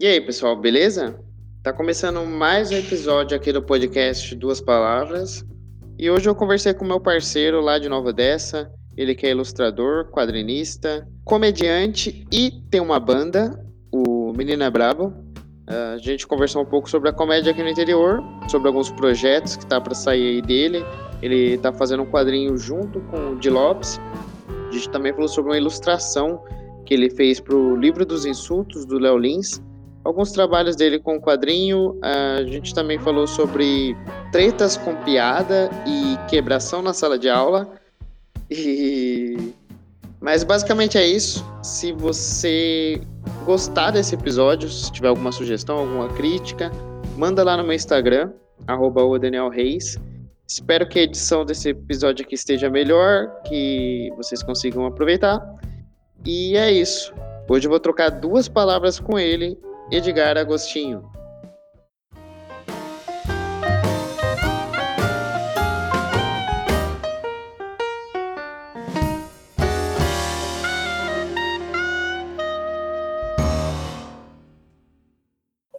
E aí, pessoal, beleza? Tá começando mais um episódio aqui do podcast Duas Palavras. E hoje eu conversei com meu parceiro lá de Nova Odessa. Ele que é ilustrador, quadrinista, comediante e tem uma banda, o Menina é Brabo. A gente conversou um pouco sobre a comédia aqui no interior, sobre alguns projetos que tá para sair aí dele. Ele tá fazendo um quadrinho junto com o Di Lopes. A gente também falou sobre uma ilustração que ele fez para o Livro dos Insultos, do Léo Lins. Alguns trabalhos dele com quadrinho. A gente também falou sobre tretas com piada e quebração na sala de aula. E... Mas basicamente é isso. Se você gostar desse episódio, se tiver alguma sugestão, alguma crítica, manda lá no meu Instagram, arroba o Daniel Reis. Espero que a edição desse episódio aqui esteja melhor, que vocês consigam aproveitar. E é isso. Hoje eu vou trocar duas palavras com ele, Edgar Agostinho.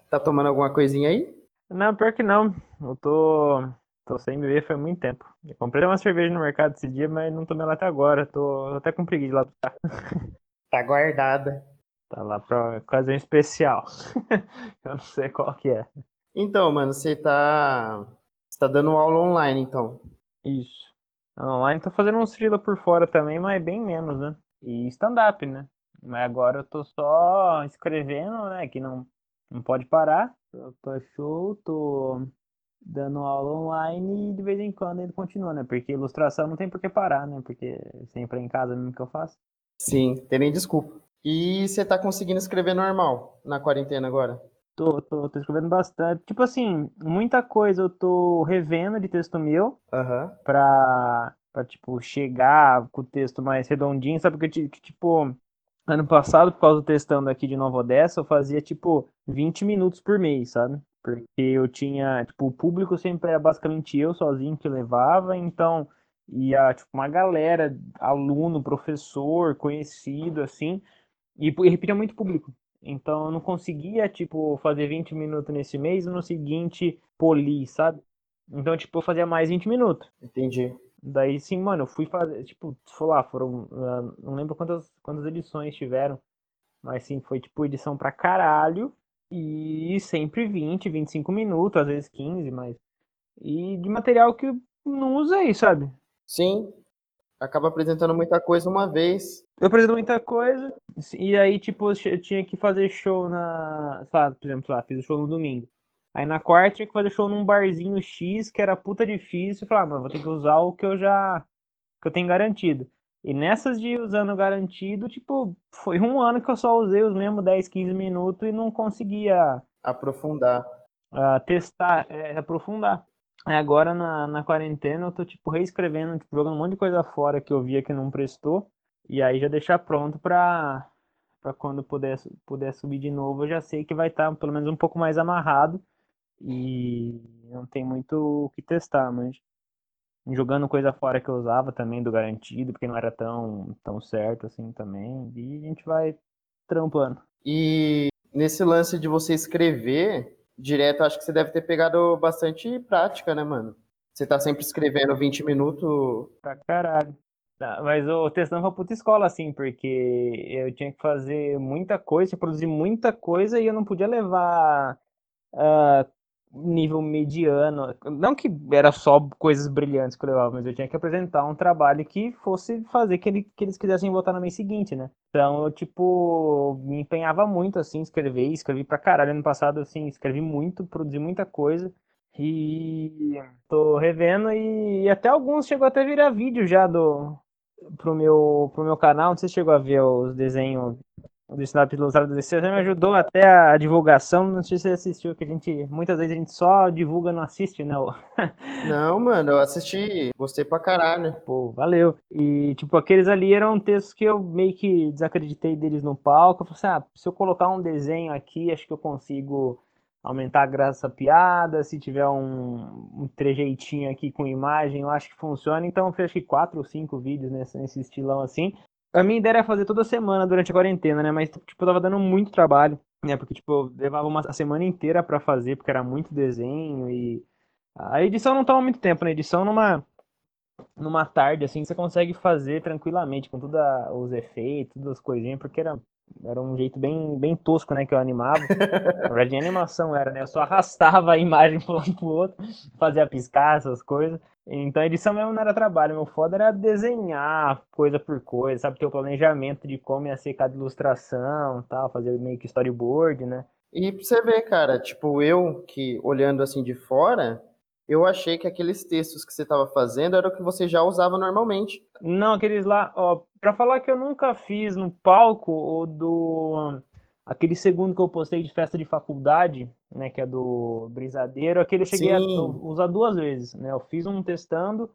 Tá tomando alguma coisinha aí? Não, pior que não. Eu tô, tô sem beber faz muito tempo. Eu comprei uma cerveja no mercado esse dia, mas não tomei ela até agora. Tô, tô até com preguiça de lá. Tá guardada. Tá lá pra ocasião especial. Eu não sei qual que é. Então, mano, você tá. Você tá dando aula online, então. Isso. Online tô fazendo uns freela por fora também, mas bem menos, né? E stand-up, né? Mas agora eu tô só escrevendo, né? Que não, não pode parar. Eu tô show, tô dando aula online e de vez em quando ele continua, né? Porque ilustração não tem por que parar, né? Porque sempre é em casa mesmo que eu faço. Sim, tem nem desculpa. E você tá conseguindo escrever normal na quarentena agora? Tô, tô, tô escrevendo bastante. Tipo assim, muita coisa eu tô revendo de texto meu Aham. pra, pra, tipo, chegar com o texto mais redondinho, sabe? Porque, ti- tipo, ano passado, por causa do textão daqui de Nova Odessa, eu fazia, tipo, 20 minutos por mês, sabe? Porque eu tinha, tipo, o público sempre era basicamente eu sozinho que levava, então ia, tipo, uma galera, aluno, professor, conhecido, assim, e, e repetia muito público. Então eu não conseguia, tipo, fazer 20 minutos nesse mês e no seguinte polir, sabe? Então, tipo, eu fazia mais 20 minutos. Entendi. Daí sim, mano, eu fui fazer, tipo, foi lá, foram, ah, não lembro quantas, quantas edições tiveram, mas sim, foi tipo edição pra caralho, e sempre 20, 25 minutos, às vezes 15, mas. E de material que eu não usei, sabe? Sim. Acaba apresentando muita coisa uma vez. Eu apresento muita coisa, e aí, tipo, eu tinha que fazer show na. sei lá, por exemplo, sei lá, fiz o show no domingo. Aí na quarta tinha que fazer show num barzinho X, que era puta difícil. Eu falei, ah, mano, vou ter que usar o que eu já. que eu tenho garantido. E nessas de usando garantido, tipo, foi um ano que eu só usei os mesmos 10, 15 minutos e não conseguia Aprofundar. ah, testar, é, aprofundar. Agora na, na quarentena eu tô, tipo, reescrevendo, tipo, jogando um monte de coisa fora que eu via que não prestou. E aí já deixar pronto pra, pra quando puder, puder subir de novo, eu já sei que vai estar pelo menos um pouco mais amarrado. E não tem muito o que testar, mas jogando coisa fora que eu usava também do garantido, porque não era tão, tão certo assim também. E a gente vai trampando. E nesse lance de você escrever direto, acho que você deve ter pegado bastante prática, né, mano? Você tá sempre escrevendo 20 minutos. Pra caralho. Tá, Mas o testando foi puta escola, assim, porque eu tinha que fazer muita coisa, produzir muita coisa e eu não podia levar ah, nível mediano. Não que era só coisas brilhantes que eu levava, mas eu tinha que apresentar um trabalho que fosse fazer que, ele, que eles quisessem votar no mês seguinte, né? Então eu, tipo, me empenhava muito, assim, escrever, escrevi pra caralho ano passado, assim, escrevi muito, produzi muita coisa. E tô revendo e, e até alguns chegou até a virar vídeo já do pro meu pro meu canal. Não sei se chegou a ver os desenhos do Snap ilustrado do DC, já me ajudou até a divulgação. Não sei se você assistiu, que a gente muitas vezes a gente só divulga, não assiste, né? Não, mano, eu assisti, gostei pra caralho. Pô, valeu. E, tipo, aqueles ali eram textos que eu meio que desacreditei deles no palco. Eu falei assim, ah, se eu colocar um desenho aqui, acho que eu consigo aumentar a graça da piada. Se tiver um, um trejeitinho aqui com imagem, eu acho que funciona. Então, eu fiz acho que quatro ou cinco vídeos nesse, nesse estilão assim. A minha ideia era fazer toda semana durante a quarentena, né? Mas, tipo, eu tava dando muito trabalho. né? Porque, tipo, eu levava uma a semana inteira pra fazer, porque era muito desenho e a edição não toma muito tempo, né? Edição numa numa tarde, assim, você consegue fazer tranquilamente, com todos os efeitos, todas as coisinhas, porque era, era um jeito bem, bem tosco, né, que eu animava. Na verdade, animação era, né? Eu só arrastava a imagem para um lado pro outro, fazia piscar, essas coisas. Então a edição mesmo não era trabalho, meu foda era desenhar coisa por coisa, sabe? Ter o planejamento de como ia ser cada ilustração tal, fazer meio que storyboard, né? E pra você ver, cara, tipo, eu que olhando assim de fora, eu achei que aqueles textos que você estava fazendo era o que você já usava normalmente. Não, aqueles lá, ó, pra falar que eu nunca fiz no palco o do. Aquele segundo que eu postei de festa de faculdade, né, que é do Brisadeiro, aquele eu cheguei Sim. a usar duas vezes, né? Eu fiz um testando,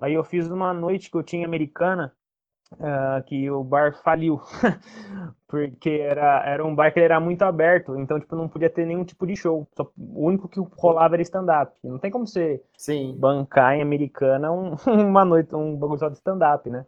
aí eu fiz uma noite que eu tinha americana, uh, que o bar faliu, porque era, era um bar que era muito aberto, então tipo não podia ter nenhum tipo de show. Só, o único que rolava era stand-up. Não tem como você Sim. bancar em Americana um, uma noite, um bagulho só de stand-up, né?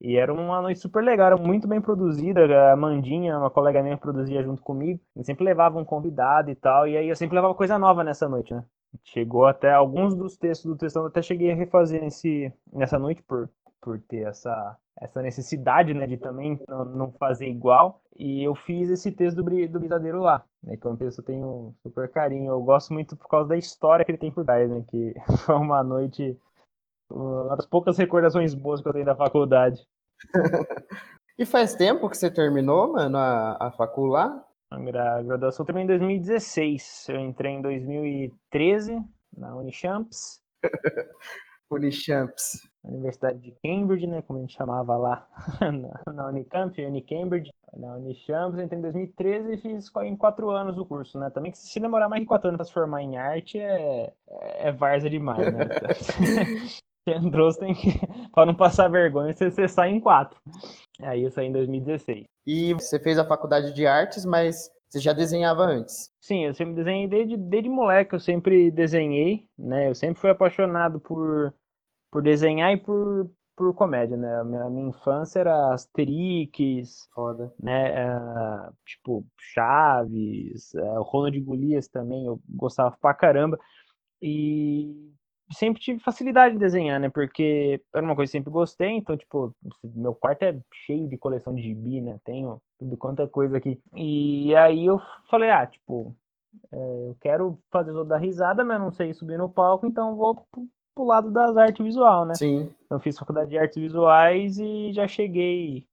E era uma noite super legal, era muito bem produzida. A Mandinha, uma colega minha, produzia junto comigo. E sempre levava um convidado e tal. E aí eu sempre levava coisa nova nessa noite, né? Chegou até alguns dos textos do textão, até cheguei a refazer nesse, nessa noite por, por ter essa, essa necessidade, né, de também não, fazer igual. E eu fiz esse texto do, do Brisadeiro lá, né, que é um texto que eu tenho super carinho. Eu gosto muito por causa da história que ele tem por trás, né, que foi uma noite, uma das poucas recordações boas que eu tenho da faculdade. e faz tempo que você terminou, mano, a, a facu lá? A graduação terminou em 2016. Eu entrei em 2013 na Unichamps. Unichamps. Universidade de Cambridge, né, como a gente chamava lá na, na Unicamp, Unicambridge, na Unichamps, entrei em 2013 e fiz em quatro anos o curso, né, também que se demorar mais de quatro anos para se formar em arte é, é, é várzea demais, né, você entrou, você tem que, para não passar vergonha, você, você sai em quatro, aí eu saí em 2016. E você fez a faculdade de artes, mas você já desenhava antes? Sim, eu sempre desenhei desde, desde moleque, eu sempre desenhei, né? Eu sempre fui apaixonado por, por desenhar e por, por comédia, né? A minha, minha infância era Asterix, Foda. né? É, tipo, Chaves, é, o Ronald Golias também, eu gostava pra caramba. E sempre tive facilidade de desenhar, né? Porque era uma coisa que sempre gostei, então, tipo, meu quarto é cheio de coleção de gibi, né? Tenho tudo quanto é coisa aqui. E aí eu falei, ah, tipo, é, eu quero fazer o da risada, mas não sei subir no palco, então vou pro, pro lado das artes visual, né? Sim. Eu fiz faculdade de artes visuais e já cheguei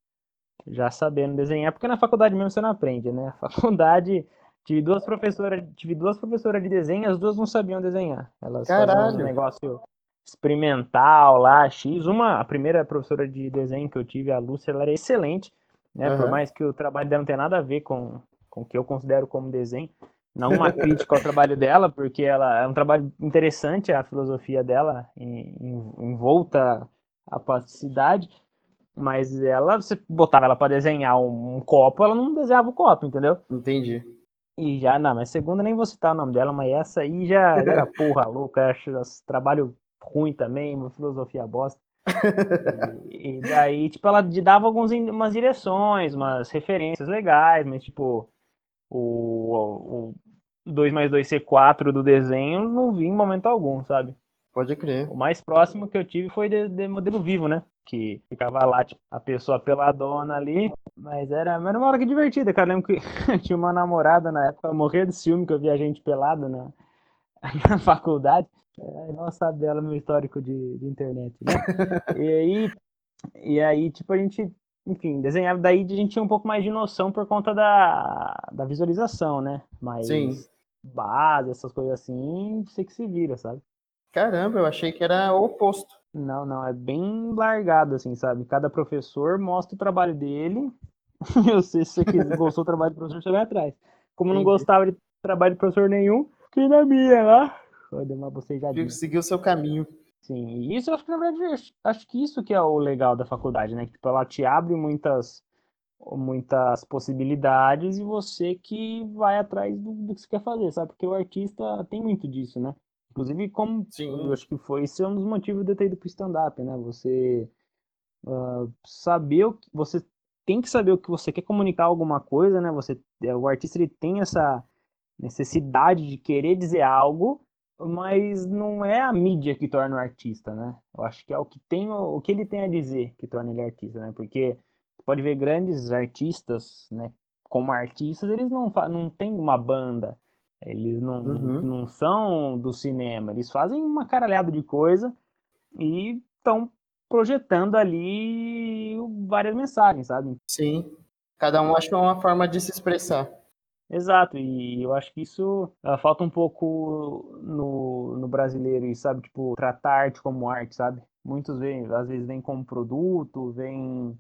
já sabendo desenhar, porque na faculdade mesmo você não aprende, né? A faculdade Tive duas professoras, tive duas professoras de desenho, as duas não sabiam desenhar. Elas Caralho. faziam um negócio experimental lá, X. Uma, a primeira professora de desenho que eu tive, a Lúcia, ela era excelente, né? Uhum. Por mais que o trabalho dela não tenha nada a ver com, com o que eu considero como desenho. Não uma crítica ao trabalho dela, porque ela é um trabalho interessante, a filosofia dela em, em, em volta à plasticidade, mas ela, você botava ela para desenhar um, um, copo, ela não desenhava o copo, entendeu? Entendi. E já, não, mas segunda nem vou citar o nome dela, mas essa aí já era porra louca, acho trabalho ruim também, uma filosofia bosta. e, e, daí, tipo, ela dava algumas umas direções, umas referências legais, mas tipo, o, o 2 mais 2 ser 4 do desenho não vi em momento algum, sabe? Pode crer. O mais próximo que eu tive foi de, de modelo vivo, né? Que ficava lá, tipo, a pessoa peladona ali. Mas era, era uma hora que divertida, cara. Eu lembro que tinha uma namorada na época, morria de ciúme que eu via gente pelada na, na faculdade. É, não sabe dela meu histórico de, de internet, né? e aí, e aí, tipo, a gente, enfim, desenhava. Daí a gente tinha um pouco mais de noção por conta da, da visualização, né? Mas Sim. base, essas coisas assim, você que se vira, sabe? Caramba, eu achei que era o oposto. Não, não, é bem largado, assim, sabe? Cada professor mostra o trabalho dele. eu sei se você gostou do trabalho do professor, você vai atrás. Como não gostava de trabalho de professor nenhum, que na minha lá. Deu uma bocejadinha. Seguiu o seu caminho. Sim, e isso eu acho que, na verdade, acho que isso que é o legal da faculdade, né? Tipo, ela te abre muitas, muitas possibilidades e você que vai atrás do, do que você quer fazer, sabe? Porque o artista tem muito disso, né? Inclusive, como Sim. eu acho que foi, esse é um dos motivos de eu ter ido pro stand-up, né? Você uh, saber o que você tem que saber o que você quer comunicar alguma coisa, né? Você, é, o artista ele tem essa necessidade de querer dizer algo, mas não é a mídia que torna o artista, né? Eu acho que é o que tem o que ele tem a dizer que torna ele artista, né? Porque pode ver grandes artistas, né? Como artistas, eles não não têm uma banda, eles não, uhum. não são do cinema, eles fazem uma caralhada de coisa e estão projetando ali várias mensagens, sabe? Sim. Cada um acha uma forma de se expressar. Exato, e eu acho que isso uh, falta um pouco no, no brasileiro, e sabe, tipo, tratar arte como arte, sabe? Muitos vêm, às vezes vem como produto, vem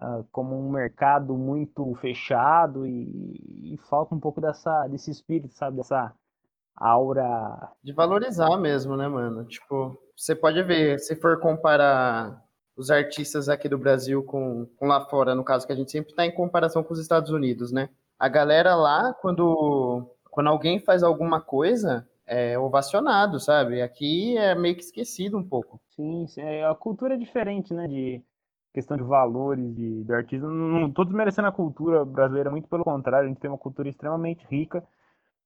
uh, como um mercado muito fechado e, e, falta um pouco dessa, desse espírito, sabe? Dessa aura. De valorizar mesmo, né, mano? Tipo, você pode ver, se for comparar os artistas aqui do Brasil com, com lá fora, no caso que a gente sempre está em comparação com os Estados Unidos, né? A galera lá, quando, quando alguém faz alguma coisa, é ovacionado, sabe? Aqui é meio que esquecido um pouco. Sim, sim. É, a cultura é diferente, né? De questão de valores de, de artista. Não estou desmerecendo a cultura brasileira, muito pelo contrário, a gente tem uma cultura extremamente rica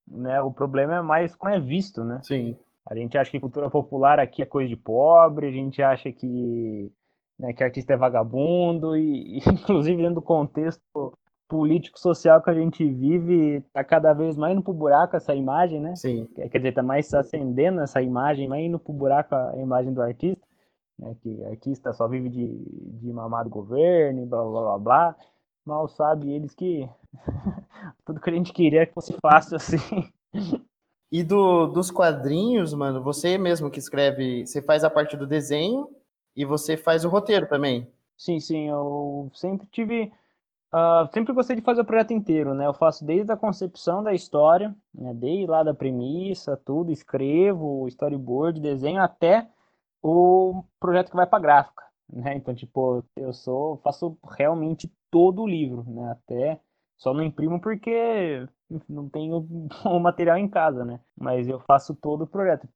né? O problema é mais como é visto, né? Sim. A gente acha que cultura popular aqui é coisa de pobre, a gente acha que, né, que artista é vagabundo, e, e inclusive dentro do contexto político social que a gente vive, tá cada vez mais indo pro buraco essa imagem, né? Sim. Quer dizer, tá mais acendendo essa imagem, mais indo pro buraco a imagem do artista, né? Que artista só vive de, de mamar do governo, blá blá blá blá. Mal sabe eles que tudo que a gente queria é que fosse fácil assim. E do, dos quadrinhos, mano, você mesmo que escreve, você faz a parte do desenho e você faz o roteiro também? Sim, sim, eu sempre tive. Uh, sempre gostei de fazer o projeto inteiro, né? Eu faço desde a concepção da história, né? desde lá da premissa, tudo, escrevo, storyboard, desenho, até o projeto que vai para gráfica, né? Então, tipo, eu sou, faço realmente todo o livro, né? Até só não imprimo porque não tenho o material em casa, né? Mas eu faço todo o projeto.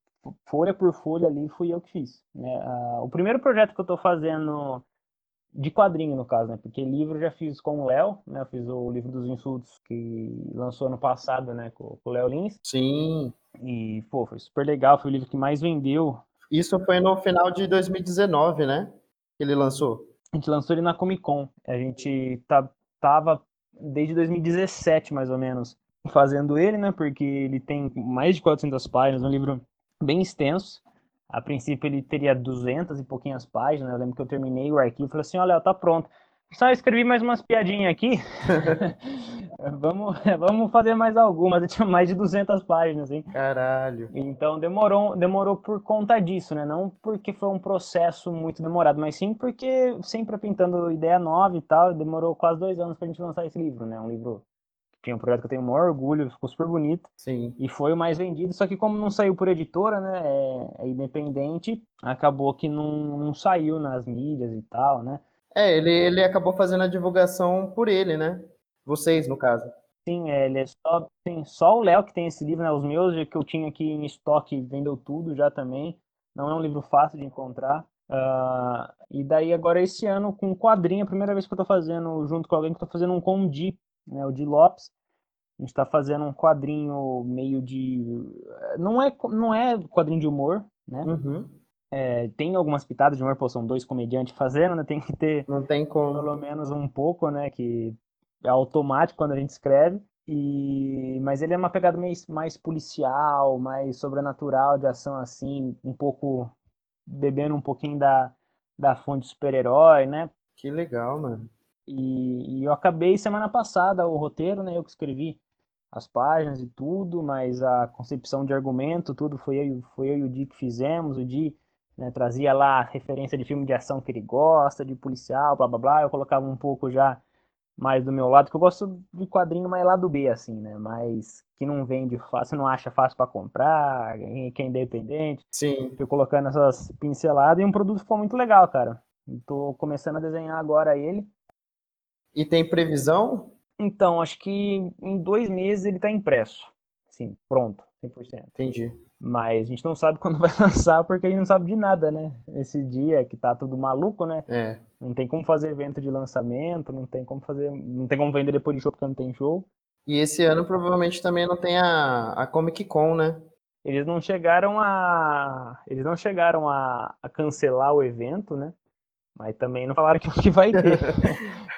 Folha por folha ali fui eu que fiz. Né? O primeiro projeto que eu estou fazendo de quadrinho, no caso, né? Porque livro eu já fiz com o Léo, né? Eu fiz o livro dos insultos que lançou ano passado, né? Com, com o Léo Lins. Sim. E, pô, foi super legal. Foi o livro que mais vendeu. Isso foi no final de 2019, né? Que ele lançou. A gente lançou ele na Comic Con. A gente tá, tava desde 2017, mais ou menos, fazendo ele, né? Porque ele tem mais de 400 páginas, um livro bem extenso. A princípio ele teria 200 e pouquinhas páginas. Eu lembro que eu terminei o arquivo e falei assim: olha, tá pronto. Só escrevi mais umas piadinhas aqui. vamos, vamos fazer mais algumas. Eu tinha mais de 200 páginas, hein? Caralho. Então demorou, demorou por conta disso, né? Não porque foi um processo muito demorado, mas sim porque sempre pintando ideia nova e tal. Demorou quase dois anos pra gente lançar esse livro, né? Um livro tinha um projeto que eu tenho o maior orgulho, ficou super bonito. Sim. E foi o mais vendido, só que como não saiu por editora, né? É, é independente, acabou que não, não saiu nas mídias e tal, né? É, ele, ele acabou fazendo a divulgação por ele, né? Vocês, no caso. Sim, é, ele é só, tem só o Léo que tem esse livro, né? Os meus que eu tinha aqui em estoque vendeu tudo já também. Não é um livro fácil de encontrar. Uh, e daí agora esse ano com quadrinho, a primeira vez que eu tô fazendo junto com alguém que tô fazendo um com o Di, né? O Di Lopes. A gente tá fazendo um quadrinho meio de. Não é, não é quadrinho de humor, né? Uhum. É, tem algumas pitadas de humor, pô, são dois comediantes fazendo, né? Tem que ter Não tem como. pelo menos um pouco, né? Que é automático quando a gente escreve. E... Mas ele é uma pegada meio, mais policial, mais sobrenatural de ação, assim, um pouco bebendo um pouquinho da, da fonte super-herói, né? Que legal, mano. E, e, eu acabei semana passada o roteiro, né? Eu que escrevi as páginas e tudo, mas a concepção de argumento, tudo foi eu, foi eu e o Di que fizemos. O Di né, trazia lá referência de filme de ação que ele gosta, de policial, blá blá blá. Eu colocava um pouco já mais do meu lado, que eu gosto de quadrinho mais lado B, assim, né? Mas que não vende fácil, não acha fácil para comprar, que é independente. Sim. Fui colocando essas pinceladas e um produto ficou muito legal, cara. Estou começando a desenhar agora ele. E tem previsão? Então, acho que em dois meses ele está impresso. Sim, pronto, 100%. Entendi. Mas a gente não sabe quando vai lançar porque a gente não sabe de nada, né? Esse dia que tá tudo maluco, né? É. Não tem como fazer evento de lançamento, não tem como fazer, não tem como vender depois de show porque não tem show. E esse ano provavelmente também não tem a, a Comic Con, né? Eles não chegaram a. Eles não chegaram a, a cancelar o evento, né? Mas também não falaram que, que vai ter.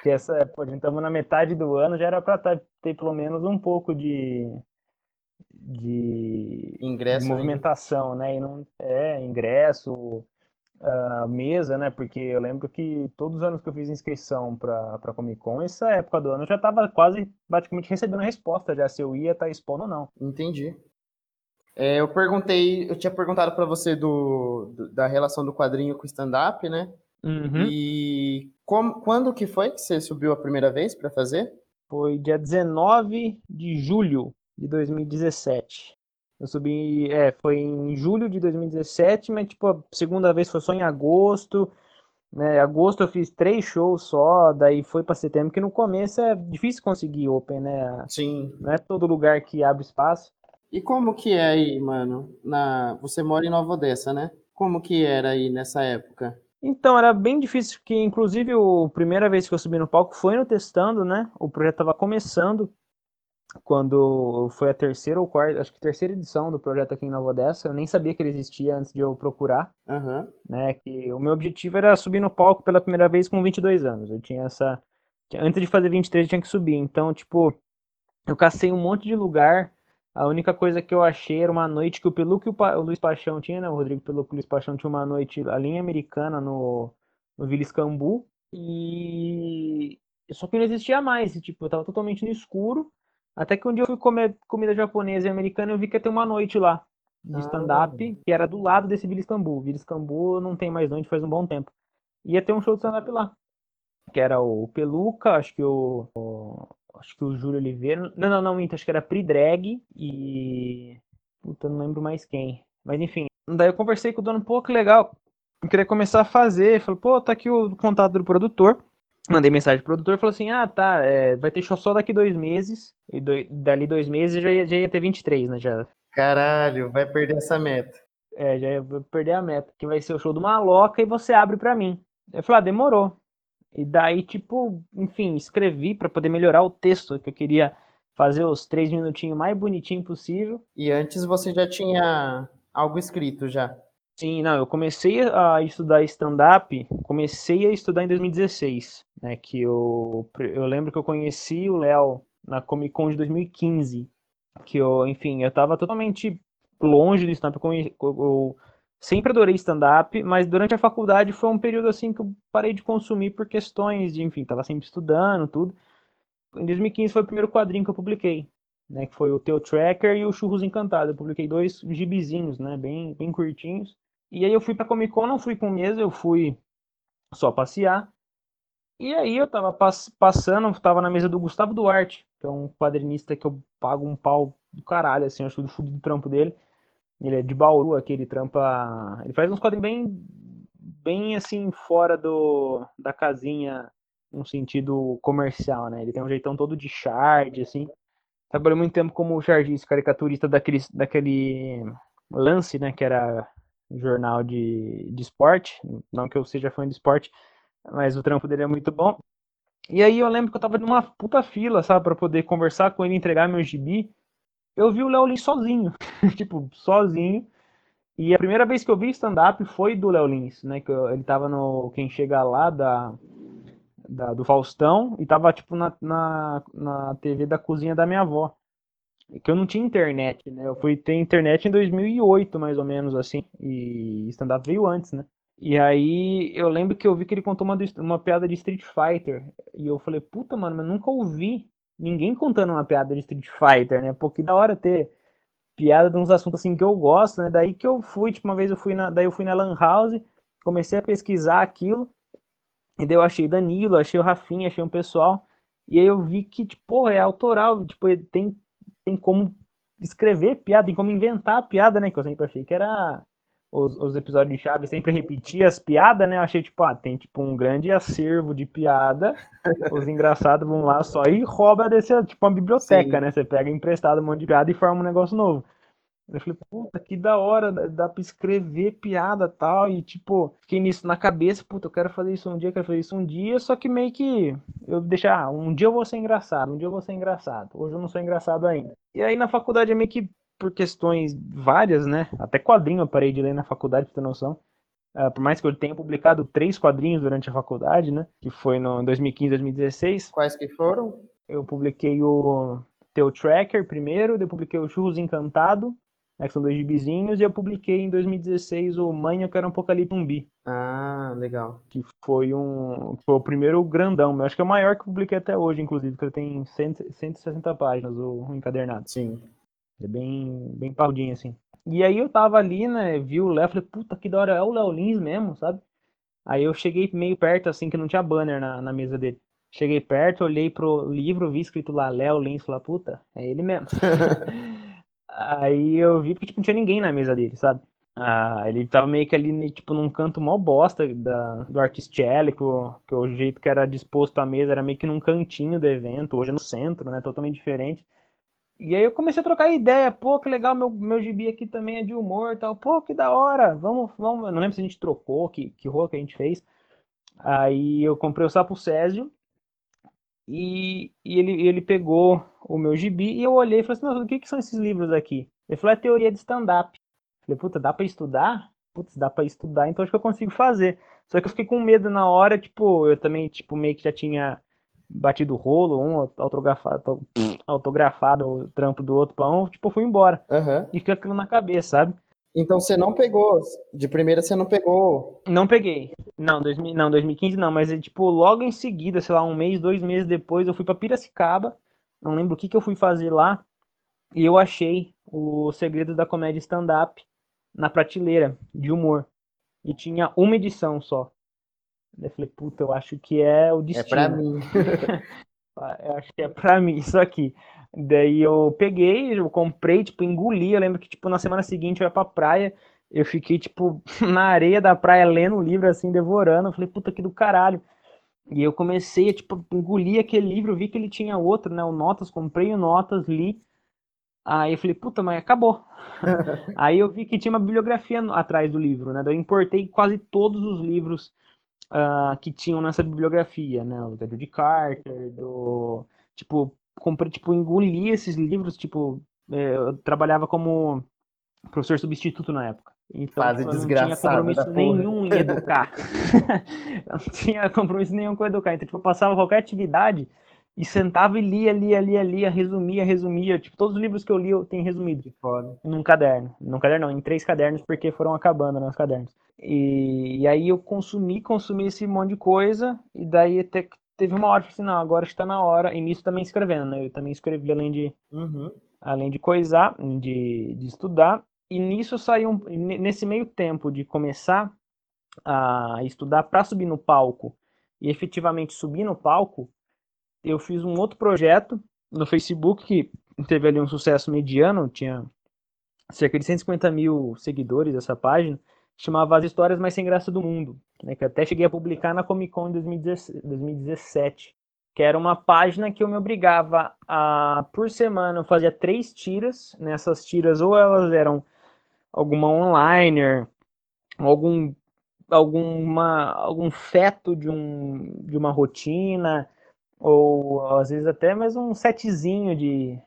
que essa, pô, a gente estamos na metade do ano, já era para tá, ter pelo menos um pouco de. de, ingresso, de movimentação, né? E não, é, ingresso, uh, mesa, né? Porque eu lembro que todos os anos que eu fiz inscrição para Comic Con, essa época do ano eu já estava quase praticamente recebendo a resposta já se eu ia estar tá expondo ou não. Entendi. É, eu perguntei, eu tinha perguntado para você do, do, da relação do quadrinho com o stand-up, né? Uhum. E como, quando que foi que você subiu a primeira vez para fazer? Foi dia 19 de julho de 2017. Eu subi, é, foi em julho de 2017, mas tipo, a segunda vez foi só em agosto. Né? Agosto eu fiz três shows só, daí foi para setembro, que no começo é difícil conseguir open, né? Sim. Não é todo lugar que abre espaço. E como que é aí, mano? Na... Você mora em Nova Odessa, né? Como que era aí nessa época? Então, era bem difícil, que inclusive a primeira vez que eu subi no palco foi no testando, né? O projeto estava começando, quando foi a terceira ou quarta, acho que terceira edição do projeto aqui em Nova Odessa, eu nem sabia que ele existia antes de eu procurar, uhum. né, que o meu objetivo era subir no palco pela primeira vez com 22 anos, eu tinha essa, antes de fazer 23 eu tinha que subir, então, tipo, eu cacei um monte de lugar, a única coisa que eu achei era uma noite que o Peluco e o, pa, o Luiz Paixão tinha, né, o Rodrigo Peluco e o Luiz Paixão tinha uma noite, a linha americana no, no Vila Escambu, e só que não existia mais, tipo, eu tava totalmente no escuro, até que um dia eu fui comer comida japonesa e americana e eu vi que ia ter uma noite lá de ah, stand-up, que era do lado desse Vila Escambu. Vila Escambu não tem mais noite faz um bom tempo. Ia ter um show de stand-up lá. Que era o Peluca, acho que o, o, Acho que o Júlio Oliveira. Não, não, não, minto, acho que era Pridrag e. Puta, não lembro mais quem. Mas enfim. Daí eu conversei com o dono, pô, que legal. Eu queria começar a fazer. Falei, pô, tá aqui o contato do produtor. Mandei mensagem pro produtor e falou assim: Ah, tá, é, vai ter show só daqui dois meses. E do, dali dois meses já ia, já ia ter 23, né? Já. Caralho, vai perder essa meta. É, já ia perder a meta. Que vai ser o show do Maloca e você abre pra mim. Eu falei, ah, demorou. E daí, tipo, enfim, escrevi para poder melhorar o texto, que eu queria fazer os três minutinhos mais bonitinho possível. E antes você já tinha algo escrito já? Sim, não, eu comecei a estudar stand-up, comecei a estudar em 2016, né, que eu, eu lembro que eu conheci o Léo na Comic Con de 2015, que eu, enfim, eu tava totalmente longe do stand-up, eu, eu, sempre adorei stand-up, mas durante a faculdade foi um período assim que eu parei de consumir por questões de, enfim, tava sempre estudando, tudo. Em 2015 foi o primeiro quadrinho que eu publiquei, né, que foi o Teu Tracker e o Churros Encantado. Eu publiquei dois gibizinhos, né, bem, bem curtinhos. E aí eu fui pra Comic Con, não fui com mesa, eu fui só passear. E aí eu tava pass passando, tava na mesa do Gustavo Duarte, que é um quadrinista que eu pago um pau do caralho, assim, acho do fundo do trampo dele. Ele é de Bauru, aqui, ele trampa. Ele faz uns quadrinhos bem, bem assim, fora do, da casinha, no sentido comercial, né? Ele tem um jeitão todo de shard, assim. Trabalhou muito tempo como chargista, caricaturista daquele, daquele lance, né? Que era jornal de, de esporte. Não que eu seja fã de esporte, mas o trampo dele é muito bom. E aí eu lembro que eu tava numa puta fila, sabe, para poder conversar com ele, entregar meu gibi. Eu vi o Léo Lins sozinho, tipo, sozinho. E a primeira vez que eu vi stand-up foi do Léo Lins, né? Que eu, ele tava no Quem Chega Lá da, da, do Faustão e tava, tipo, na, na, na TV da cozinha da minha avó que eu não tinha internet, né? Eu fui ter internet em 2008, mais ou menos, assim, e stand-up veio antes, né? E aí eu lembro que eu vi que ele contou uma, uma piada de Street Fighter, e eu falei, puta, mano, mas nunca ouvi ninguém contando uma piada de Street Fighter, né? Porque da hora ter piada de uns assuntos assim que eu gosto, né? Daí que eu fui, tipo, uma vez eu fui na, daí eu fui na Lan House, comecei a pesquisar aquilo, e daí eu achei Danilo, achei o Rafinha, achei um pessoal, e aí eu vi que, tipo, é autoral, tipo, tem tem como escrever piada, tem como inventar piada, né? Que eu sempre achei que era os, os episódios de Chaves sempre repetia as piadas, né? Eu achei tipo, ah, tem tipo um grande acervo de piada. Os engraçados vão lá só e rouba desse, tipo uma biblioteca, Sim. né? Você pega emprestado um monte de piada e forma um negócio novo. Eu falei, puta, que da hora, dá pra escrever piada e tal. E, tipo, fiquei nisso na cabeça, puta, eu quero fazer isso um dia, quero fazer isso um dia. Só que meio que eu deixar, ah, um dia eu vou ser engraçado, um dia eu vou ser engraçado. Hoje eu não sou engraçado ainda. E aí na faculdade é meio que por questões várias, né? Até quadrinho eu parei de ler na faculdade, pra ter noção. Uh, por mais que eu tenha publicado três quadrinhos durante a faculdade, né? Que foi no 2015, 2016. Quais que foram? Eu publiquei o Teu Tracker primeiro, depois publiquei o Churros Encantado, né, que são dois gibizinhos, e eu publiquei em 2016 o Manha, que era um Apocalipse Zumbi. Ah, legal. Que foi um. Foi o primeiro grandão, eu acho que é o maior que eu publiquei até hoje, inclusive, que ele tem 100, 160 páginas, o, o encadernado. Sim. É bem, bem parrudinho, assim. E aí eu tava ali, né, vi o Léo, falei, puta, que da hora, é o Léo Lins mesmo, sabe? Aí eu cheguei meio perto, assim, que não tinha banner na, na mesa dele. Cheguei perto, olhei pro livro, vi escrito lá Léo Lins, falei, puta, é ele mesmo. Aí eu vi que tipo, não tinha ninguém na mesa dele, sabe? Ah, ele tava meio que ali, tipo, num canto mó bosta da, do Artistielico, que o jeito que era disposto a mesa era meio que num cantinho do evento, hoje é no centro, né? Totalmente diferente. E aí eu comecei a trocar ideia, pô, que legal, meu, meu gibi aqui também é de humor e tal, pô, que da hora, vamos, vamos, eu não lembro se a gente trocou, que, que rua que a gente fez. Aí eu comprei o Sapo Césio, e, e ele, ele pegou o meu gibi e eu olhei e falei assim, o que, que são esses livros aqui? Ele falou, é teoria de stand-up. Falei, puta, dá pra estudar? Putz, dá pra estudar, então acho que eu consigo fazer. Só que eu fiquei com medo na hora, tipo, eu também, tipo, meio que já tinha batido o rolo, um autografado, autografado o trampo do outro pão, tipo, eu fui embora. Uhum. E fica aquilo na cabeça, sabe? Então você não pegou, de primeira você não pegou. Não peguei. Não, 2000, não 2015 não, mas tipo, logo em seguida, sei lá, um mês, dois meses depois, eu fui para Piracicaba. Não lembro o que, que eu fui fazer lá. E eu achei o Segredo da Comédia Stand-Up na prateleira de humor. E tinha uma edição só. Eu falei, puta, eu acho que é o destino. É pra mim. eu acho que é pra mim isso aqui. Daí eu peguei, eu comprei, tipo, engoli. Eu lembro que, tipo, na semana seguinte eu ia pra praia. Eu fiquei, tipo, na areia da praia lendo o livro, assim, devorando. Eu falei, puta que do caralho. E eu comecei a, tipo, engolir aquele livro, vi que ele tinha outro, né? O Notas, comprei o Notas, li. Aí eu falei, puta, mas acabou. Aí eu vi que tinha uma bibliografia atrás do livro, né? Daí eu importei quase todos os livros uh, que tinham nessa bibliografia, né? O Ted de Carter, do. Tipo, comprei, tipo, engoli esses livros, tipo, é, eu trabalhava como professor substituto na época. Então, Fase eu não tinha compromisso nenhum em educar. eu não tinha compromisso nenhum com educar. Então, tipo, eu passava qualquer atividade e sentava e lia, lia, lia, lia, resumia, resumia. Tipo, todos os livros que eu li eu tenho resumido. Foda. Num caderno. Num caderno não, em três cadernos, porque foram acabando nos cadernos. E, e aí eu consumi, consumi esse monte de coisa, e daí até teve uma hora que assim, não, agora está na hora, e nisso também escrevendo, né? Eu também escrevi além de, uhum. além de coisar, de, de estudar, e nisso saiu, um, nesse meio tempo de começar a estudar para subir no palco e efetivamente subir no palco, eu fiz um outro projeto no Facebook que teve ali um sucesso mediano, tinha cerca de 150 mil seguidores essa página, chamava As Histórias Mais Sem Graça do Mundo, né, que até cheguei a publicar na Comic Con em 2017, que era uma página que eu me obrigava a, por semana, eu fazia três tiras, nessas tiras ou elas eram alguma onliner, algum alguma algum feto de um de uma rotina ou às vezes até mais um setzinho de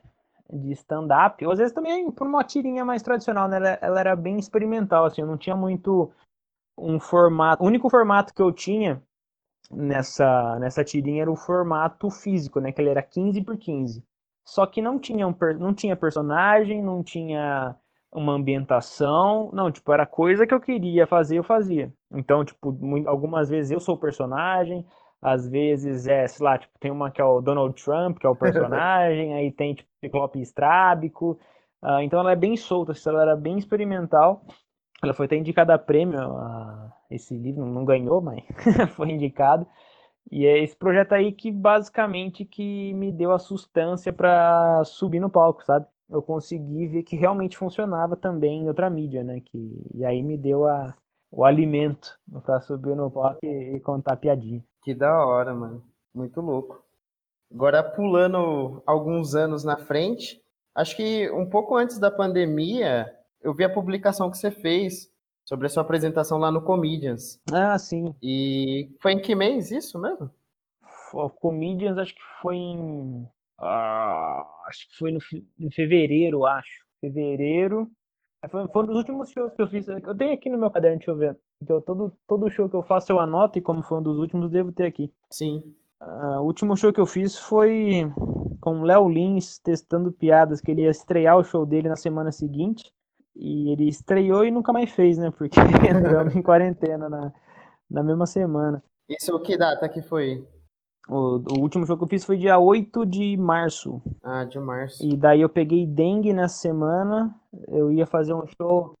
de stand-up, ou às vezes também por uma tirinha mais tradicional, né? Ela, ela, era bem experimental, assim, eu não tinha muito um formato. O único formato que eu tinha nessa, nessa tirinha era o formato físico, né? Que ele era 15 por 15. Só que não tinha, um, não tinha personagem, não tinha uma ambientação, não, tipo, era coisa que eu queria fazer, eu fazia. Então, tipo, algumas vezes eu sou o personagem, às vezes é, sei lá, tipo, tem uma que é o Donald Trump, que é o personagem, aí tem, tipo, Ciclope Estrábico. Uh, então ela é bem solta, ela era bem experimental. Ela foi até indicada a prêmio, uh, esse livro não ganhou, mas foi indicado. E é esse projeto aí que basicamente que me deu a sustância para subir no palco, sabe? Eu consegui ver que realmente funcionava também em outra mídia, né? Que, e aí me deu a, o alimento para subir no palco e, e contar piadinha. Que da hora, mano. Muito louco. Agora, pulando alguns anos na frente, Acho que um pouco antes da pandemia, eu vi a publicação que você fez sobre a sua apresentação lá no Comedians. Ah, sim. E foi em que mês isso mesmo? O Comedians acho que foi em. ah, acho que foi no, em fevereiro, acho. Fevereiro. É, Foi, foi um dos últimos shows que eu fiz. Eu tenho aqui no meu caderno, deixa eu ver. Então, todo, todo show que eu faço eu anoto e como foi um dos últimos, devo ter aqui. Sim. Ah, o último show que eu fiz foi com o Léo Lins testando piadas, que ele ia estrear o show dele na semana seguinte. E ele estreou e nunca mais fez, né? Porque entramos em quarentena na, na mesma semana. Isso que data que foi? O, o último show que eu fiz foi dia 8 de março. Ah, de março. E daí eu peguei dengue nessa semana. Eu ia fazer um show.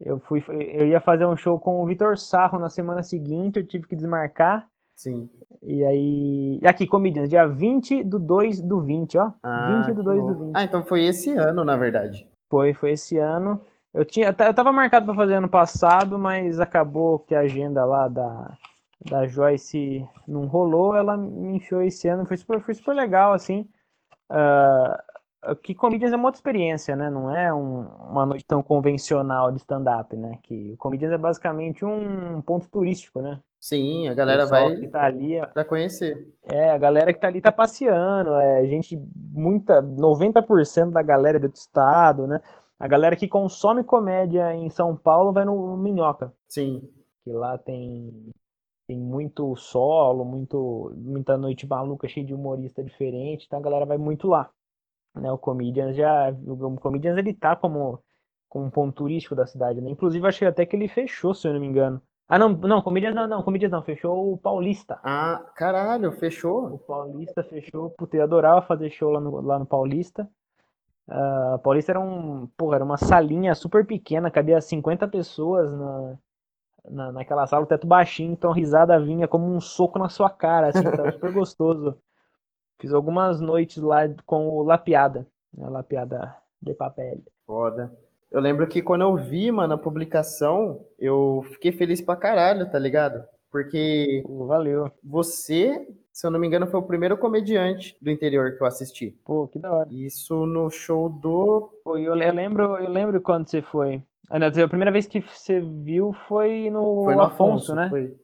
Eu fui, eu ia fazer um show com o Vitor Sarro na semana seguinte, eu tive que desmarcar. Sim. E aí. Aqui, Comedians, dia 20 do 2 do 20, ó. Ah, 20 do que 2 bom. do 20. Ah, então foi esse ano, na verdade. Foi, foi esse ano. Eu tinha, eu tava marcado para fazer ano passado, mas acabou que a agenda lá da, da Joyce não rolou. Ela me enfiou esse ano, foi super, foi super legal, assim. Ah, que Comedians é uma outra experiência, né? Não é um- uma noite tão convencional de stand-up, né? Que o Comedians é basicamente um ponto turístico, né? Sim, a galera vai que tá ali, pra conhecer. é, a galera que tá ali tá passeando, é gente, muita, 90% da galera é do estado, né? A galera que consome comédia em São Paulo vai no Minhoca, Sim. que lá tem, tem muito solo, muito, muita noite maluca, cheia de humorista diferente, então a galera vai muito lá, né? O Comedians já, o Comedians ele tá como, como um ponto turístico da cidade, né? Inclusive que até que ele fechou, se eu não me engano. Ah, não, não, Comedians não, não, Comedians não, fechou o Paulista. Ah, caralho, fechou? O Paulista fechou, puta, eu adorava fazer show lá no, lá no Paulista. O Paulista era um, porra, era uma salinha super pequena, cabia 50 pessoas na, na, naquela sala, o teto baixinho, então a risada vinha como um soco na sua cara, assim, tava super gostoso. Fiz algumas noites lá com o Lapiada, né, Lapiada de papel. Foda. Eu lembro que quando eu vi, mano, a publicação, eu fiquei feliz pra caralho, tá ligado? Porque valeu. você, se eu não me engano, foi o primeiro comediante do interior que eu assisti. Pô, que da hora. Isso no show do. Pô, eu, eu lembro, eu lembro quando você foi. Ah, não, A primeira vez que você viu foi no, Foi no Afonso, Afonso, né? foi.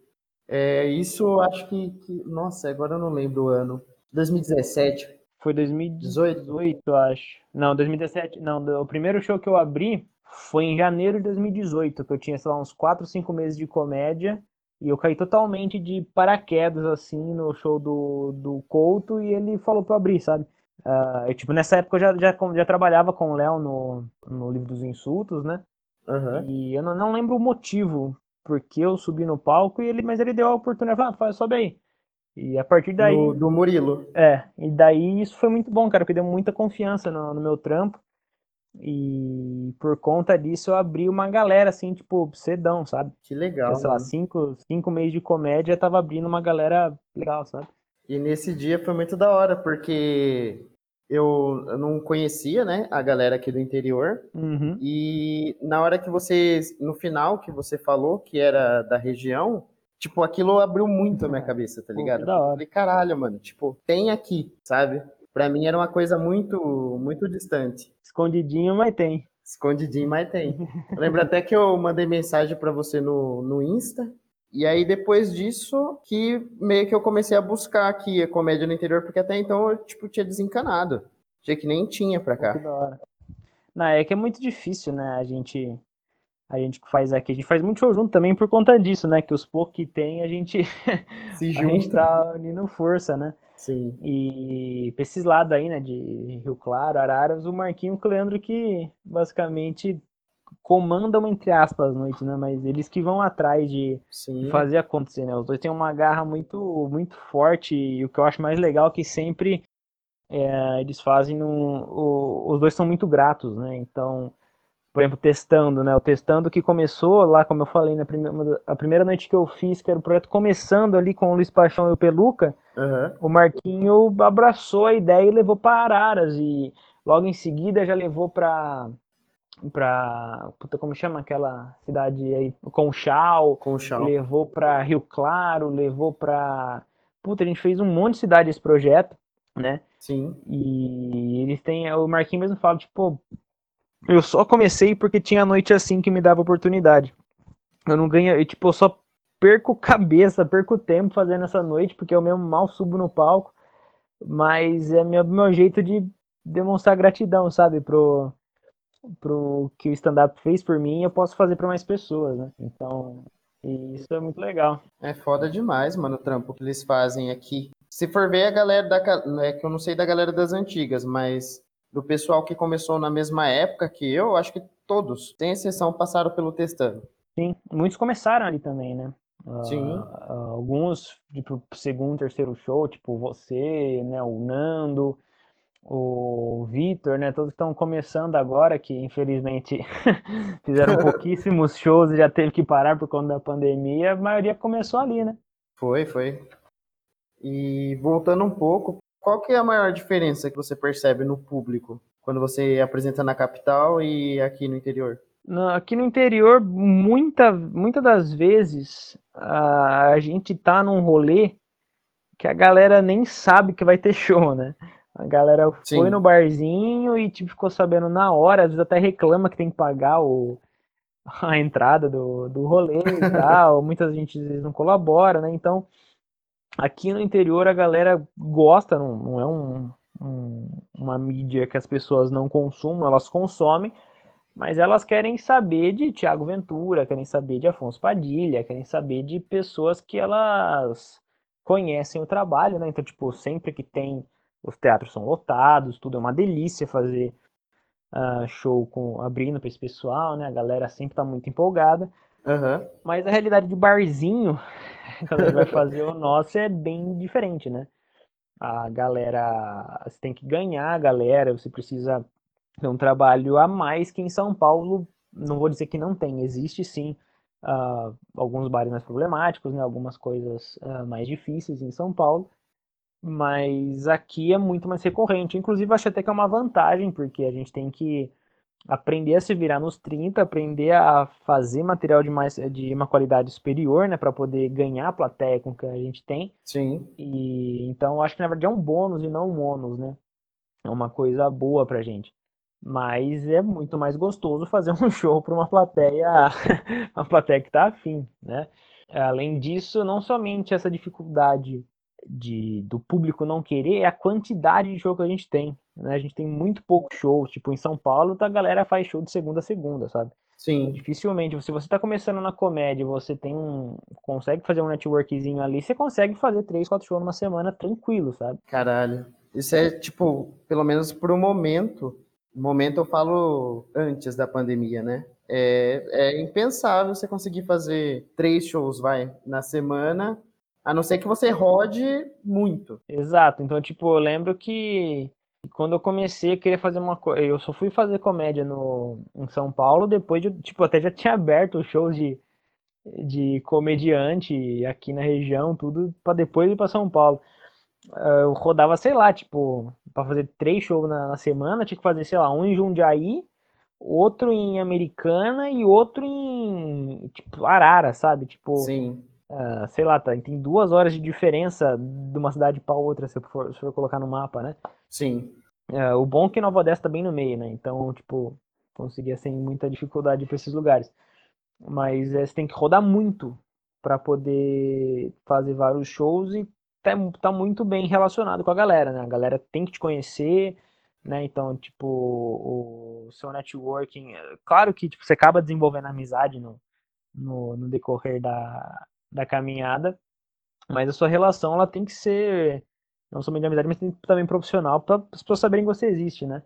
É, isso acho que, que- Nossa, agora eu não lembro o ano. 2017. Foi 2018, eu acho. Não, 2017. Não, o primeiro show que eu abri foi em janeiro de 2018, que eu tinha, sei lá, uns 4, 5 meses de comédia. E eu caí totalmente de paraquedas, assim, no show do, do Couto, e ele falou pra eu abrir, sabe? Ah, eu, tipo, nessa época eu já, já, já trabalhava com o Léo no, no livro dos insultos, né? Aham. E eu não, não lembro o motivo porque eu subi no palco, e ele, mas ele deu a oportunidade, falou, ah, faz, sobe aí. E a partir daí. Do, do Murilo. É, e daí isso foi muito bom, cara, porque deu muita confiança no, no meu trampo. E por conta disso eu abri uma galera, assim, tipo, cedão, sabe? Que legal. Tinha, sei lá, cinco, cinco meses de comédia, tava abrindo uma galera legal, sabe? E nesse dia foi muito da hora, porque eu, eu não conhecia, né, a galera aqui do interior. Uhum. E na hora que você, no final que você falou que era da região, tipo, aquilo abriu muito a minha cabeça, tá ligado? da hora. Eu falei, caralho, mano, tipo, tem aqui, sabe? Pra mim era uma coisa muito, muito distante. Escondidinho, mas tem. Escondidinho, mas tem. Lembro até que eu mandei mensagem pra você no, no Insta. E aí, depois disso, que meio que eu comecei a buscar aqui a comédia no interior, porque até então eu, tipo, tinha desencanado. Achei que nem tinha pra cá. que da hora. Não, é que é muito difícil, né? A gente. A gente que faz aqui, a gente faz muito show junto também por conta disso, né? Que os poucos que tem, a gente, Se a gente junta. tá unindo força, né? Sim. E pra esses lados aí, né, de Rio Claro, Araras, o Marquinho e o Cleandro que basicamente comandam, entre aspas, as noites, né? Mas eles que vão atrás de Sim. fazer acontecer, né? Os dois têm uma garra muito, muito forte e o que eu acho mais legal é que sempre é, eles fazem um, o- os dois são muito gratos, né? Então, por exemplo, testando, né? O testando que começou lá, como eu falei, na primeira, a primeira noite que eu fiz, que era o projeto começando ali com o Luiz Paixão e o Peluca, Aham. o Marquinho abraçou a ideia e levou para Araras e logo em seguida já levou para para puta como chama aquela cidade aí Conchal, chão. levou para Rio Claro, levou para puta a gente fez um monte de cidade esse projeto, né? Sim. E eles têm. O Marquinhos mesmo fala, tipo, eu só comecei porque tinha noite assim que me dava oportunidade. Eu não ganho, eu, tipo, eu só perco cabeça, perco tempo fazendo essa noite, porque eu mesmo mal subo no palco. Mas é meu, meu jeito de demonstrar gratidão, sabe, pro, pro que o stand-up fez por mim, eu posso fazer para mais pessoas, né? Então, isso é muito legal. É foda demais, mano, o trampo que eles fazem aqui. Se for ver a galera da. É que eu não sei da galera das antigas, mas do pessoal que começou na mesma época que eu, acho que todos, sem exceção, passaram pelo testando. Sim, muitos começaram ali também, né? Sim. Uh, alguns, tipo, segundo, terceiro show, tipo você, né, o Nando, o Vitor, né, todos estão começando agora, que infelizmente fizeram pouquíssimos shows e já teve que parar por conta da pandemia, a maioria começou ali, né? Foi, foi. E voltando um pouco, qual que é a maior diferença que você percebe no público quando você apresenta na capital e aqui no interior? Aqui no interior, muita, muita das vezes, a, gente tá num rolê que a galera nem sabe que vai ter show, né? A galera Sim. foi no barzinho e tipo, ficou sabendo na hora, às vezes até reclama que tem que pagar o, a entrada do, do rolê e tal. Muita gente às vezes não colabora, né? Então, aqui no interior a galera gosta, não, não é um, um, uma mídia que as pessoas não consumam, elas consomem, mas elas querem saber de Tiago Ventura, querem saber de Afonso Padilha, querem saber de pessoas que elas conhecem o trabalho, né? Então, tipo, sempre que tem, os teatros são lotados, tudo é uma delícia fazer uh, show com abrindo para esse pessoal, né? A galera sempre tá muito empolgada. Uhum. Mas a realidade de barzinho, quando a gente vai fazer o nosso, é bem diferente, né? A galera, você tem que ganhar a galera, você precisa é um trabalho a mais que em São Paulo, não vou dizer que não tem, existe sim uh, alguns bares mais problemáticos, né, algumas coisas uh, mais difíceis em São Paulo, mas aqui é muito mais recorrente. Inclusive, acho até que é uma vantagem, porque a gente tem que aprender a se virar nos 30, aprender a fazer material de, mais, de uma qualidade superior, né, para poder ganhar a plateia com que a gente tem. Sim. E então acho que na verdade é um bônus e não um ônus, né? É uma coisa boa pra gente. Mas é muito mais gostoso fazer um show para uma plateia, uma plateia que está afim, né? Além disso, não somente essa dificuldade de, do público não querer, é a quantidade de show que a gente tem. Né? A gente tem muito pouco show, tipo em São Paulo, a galera faz show de segunda a segunda, sabe? Sim. Dificilmente, se você está começando na comédia, você tem um. consegue fazer um networkzinho ali, você consegue fazer três, quatro shows numa semana tranquilo, sabe? Caralho. Isso é, tipo, pelo menos por um momento, momento eu falo antes da pandemia, né? É, é impensável você conseguir fazer três shows, vai, na semana, a não ser que você rode muito. Exato. Então, tipo, eu lembro que quando eu comecei, eu queria fazer uma coisa. Eu só fui fazer comédia no, em São Paulo depois de, tipo, até já tinha aberto shows de, de comediante aqui na região, tudo, para depois ir para São Paulo. Eu rodava, sei lá, tipo, para fazer três shows na, na, semana, tinha que fazer, sei lá, um em Jundiaí, outro em Americana e outro em, tipo, Arara, sabe? Tipo, Sim. Uh, sei lá, tá, tem duas horas de diferença de uma cidade para outra, se for, se for colocar no mapa, né? Sim. Uh, o bom é que Nova Odessa tá bem no meio, né? Então, tipo, conseguia sem muita dificuldade para esses lugares. Mas é, você tem que rodar muito para poder fazer vários shows e tá, tá muito bem relacionado com a galera, né? A galera tem que te conhecer, né? Então, tipo, o, seu networking, é, claro que tipo, você acaba desenvolvendo amizade no, no, no decorrer da, da caminhada, mas a sua relação ela tem que ser não somente de amizade, mas também profissional para as pessoas saberem que você existe, né?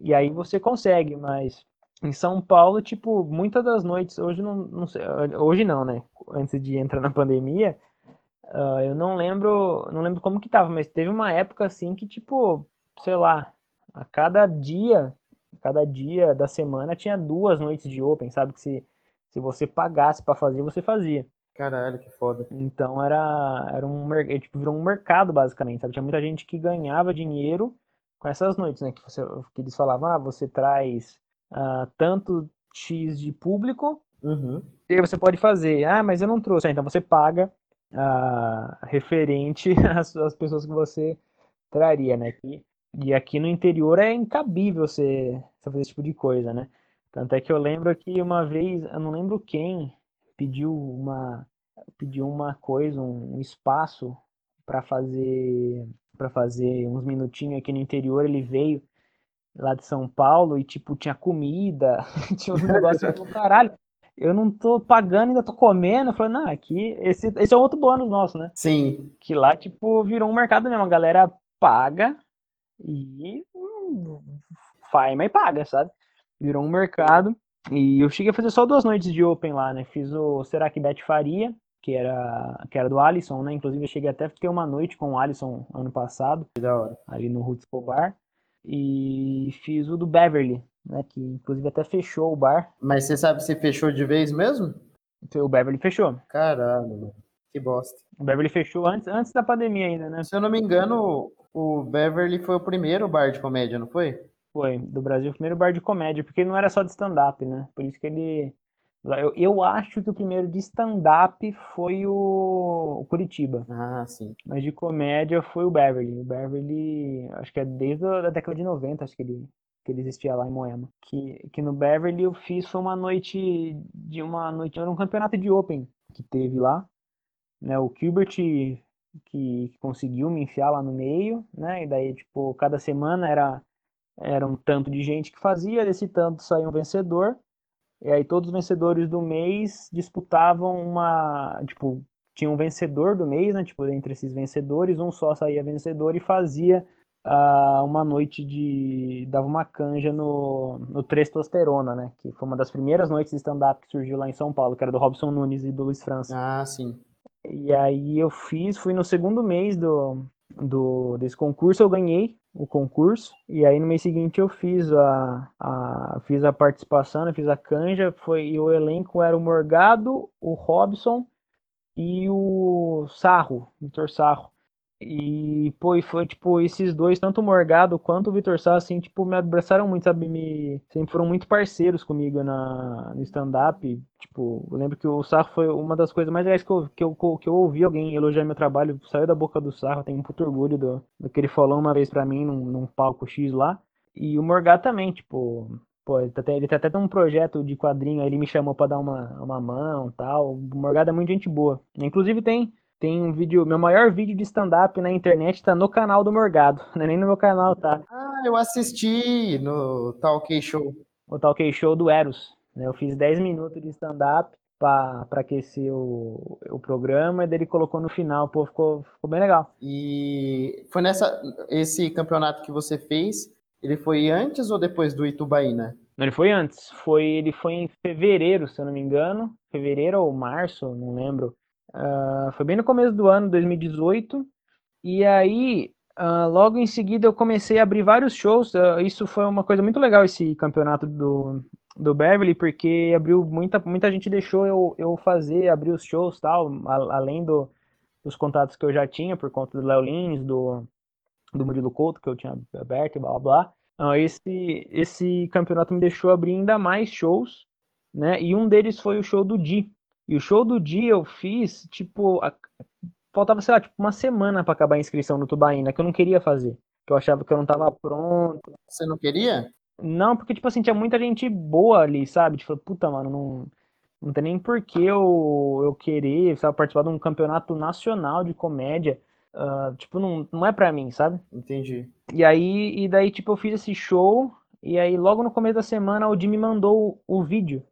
E aí você consegue, mas em São Paulo, tipo, muitas das noites, hoje não, não sei, hoje não, né? Antes de entrar na pandemia, Uh, eu não lembro, não lembro como que tava, mas teve uma época assim que, tipo, sei lá, a cada dia, cada dia da semana tinha duas noites de Open, sabe? Que se, se você pagasse para fazer, você fazia. Caralho, que foda. Então era, era um tipo, virou um mercado, basicamente, sabe? Tinha muita gente que ganhava dinheiro com essas noites, né? Que, você, que eles falavam, ah, você traz uh, tanto X de público, uhum. e você pode fazer. Ah, mas eu não trouxe. Ah, então você paga uh, referente às, às, pessoas que você traria, né? Que E aqui no interior é incabível você, você fazer esse tipo de coisa, né? Tanto é que eu lembro que uma vez, eu não lembro quem, pediu uma, pediu uma coisa, um, espaço para fazer para fazer uns minutinhos aqui no interior, ele veio lá de São Paulo e tipo tinha comida, tinha um negócio do caralho. Eu não tô pagando, ainda tô comendo. Eu falei, não, aqui, esse, esse é outro bônus nosso, né? Sim. Que lá, tipo, virou um mercado mesmo. A galera paga e hum, faz, mas paga, sabe? Virou um mercado. E eu cheguei a fazer só duas noites de Open lá, né? Fiz o Será que Beth Faria, que era, que era do Alisson, né? Inclusive eu cheguei até a ter uma noite com o Alisson ano passado, ali no Roots Bar. E fiz o do Beverly, né? Que inclusive até fechou o bar. Mas você sabe se fechou de vez mesmo? O Beverly fechou. Caramba, que bosta. O Beverly fechou antes, antes da pandemia ainda, né? Se eu não me engano, o Beverly foi o primeiro bar de comédia, não foi? Foi, do Brasil, o primeiro bar de comédia, porque não era só de stand-up, né? Por isso que ele. Eu, eu acho que o primeiro de stand-up foi o... o, Curitiba. Ah, sim. Mas de comédia foi o Beverly. O Beverly, acho que é desde a década de 90, acho que ele, que ele existia lá em Moema. Que, que no Beverly eu fiz foi uma noite de uma noite, era um campeonato de Open que teve lá. Né, o Gilbert que, que conseguiu me enfiar lá no meio, né? E daí, tipo, cada semana era era um tanto de gente que fazia, desse tanto saía um vencedor. E aí todos os vencedores do mês disputavam uma, tipo, tinha um vencedor do mês, né? Tipo, entre esses vencedores, um só saía vencedor e fazia uh, uma noite de dava uma canja no no Testosterona, né? Que foi uma das primeiras noites de stand-up que surgiu lá em São Paulo, que era do Robson Nunes e do Luiz França. Ah, sim. E aí eu fiz, fui no segundo mês do, do desse concurso, eu ganhei o concurso. E aí no mês seguinte eu fiz a, a, fiz a participação, eu fiz a canja, foi, e o elenco era o Morgado, o Robson e o Sarro, Vitor Sarro. E, pô, e foi, tipo, esses dois, tanto o Morgado quanto o Vitor Sá, assim, tipo, me abraçaram muito, sabe? Me, sempre foram muito parceiros comigo na, no stand-up. Tipo, eu lembro que o Sarro foi uma das coisas mais legais que eu, que eu, que eu ouvi alguém elogiar meu trabalho. Saiu da boca do Sarro, tenho um puto orgulho do, do que ele falou uma vez pra mim num, num palco X lá. E o Morgado também, tipo, Pô, ele, tá, ele até tem um projeto de quadrinho, ele me chamou para dar uma, uma mão tal. O Morgado é muito gente boa. Inclusive tem tem um vídeo, meu maior vídeo de stand-up na internet tá no canal do Morgado, não é nem no meu canal, tá? Ah, eu assisti no Talk Show. O Talk Show do Eros. Né? Eu fiz 10 minutos de stand-up para aquecer o, o programa e daí ele colocou no final, pô, ficou, ficou bem legal. E foi nessa esse campeonato que você fez, ele foi antes ou depois do Itubaína? Não, ele foi antes. Foi, ele foi em fevereiro, se eu não me engano. Fevereiro ou março, não lembro. Uh, foi bem no começo do ano, 2018. E aí, uh, logo em seguida, eu comecei a abrir vários shows. Uh, isso foi uma coisa muito legal, esse campeonato do, do Beverly, porque abriu muita, muita gente deixou eu, eu fazer, abrir os shows tal, a, além do, dos contatos que eu já tinha, por conta do Léo Lins, do, do Murilo Couto, que eu tinha aberto e blá blá blá. esse, esse campeonato me deixou abrir ainda mais shows, né? E um deles foi o show do Di, e o show do dia eu fiz, tipo, a... faltava, sei lá, tipo, uma semana para acabar a inscrição no Tubaína, que eu não queria fazer. Que eu achava que eu não tava pronto. Você não queria? Não, porque, tipo assim, tinha muita gente boa ali, sabe? Tipo, puta, mano, não, não tem nem por que eu, eu querer, sabe, participar de um campeonato nacional de comédia. Uh, tipo, não, não é pra mim, sabe? Entendi. E aí, e daí, tipo, eu fiz esse show, e aí logo no começo da semana o Jimmy me mandou o, o vídeo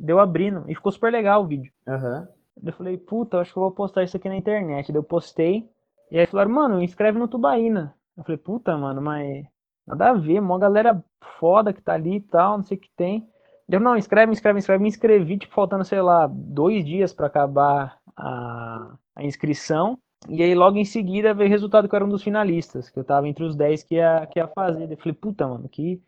deu abrindo e ficou super legal o vídeo. Uhum. Eu falei, puta, acho que eu vou postar isso aqui na internet. Daí eu postei. E aí falaram, mano, inscreve no Tubaína. Eu falei, puta, mano, mas nada a ver, uma galera foda que tá ali e tal, não sei o que tem. Deu, não, inscreve, inscreve, inscreve. Me inscrevi, tipo, faltando, sei lá, dois dias para acabar a, a inscrição. E aí, logo em seguida, veio o resultado que eu era um dos finalistas, que eu tava entre os 10 que ia, que ia fazer. Eu falei, puta, mano, que,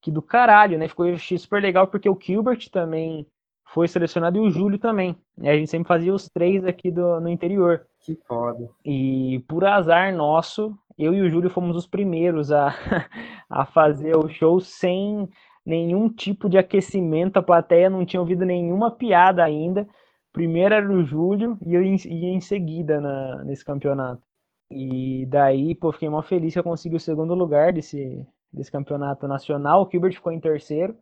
que do caralho, né? Ficou super legal, porque o Gilbert também foi selecionado e o Júlio também. E a gente sempre fazia os três aqui do, no interior. Que foda. E por azar nosso, eu e o Júlio fomos os primeiros a, a fazer o show sem nenhum tipo de aquecimento. A plateia não tinha ouvido nenhuma piada ainda. Primeiro era o Júlio e eu ia em seguida na, nesse campeonato. E daí, pô, fiquei mó feliz que eu consegui o segundo lugar desse, desse campeonato nacional. O Gilbert ficou em terceiro.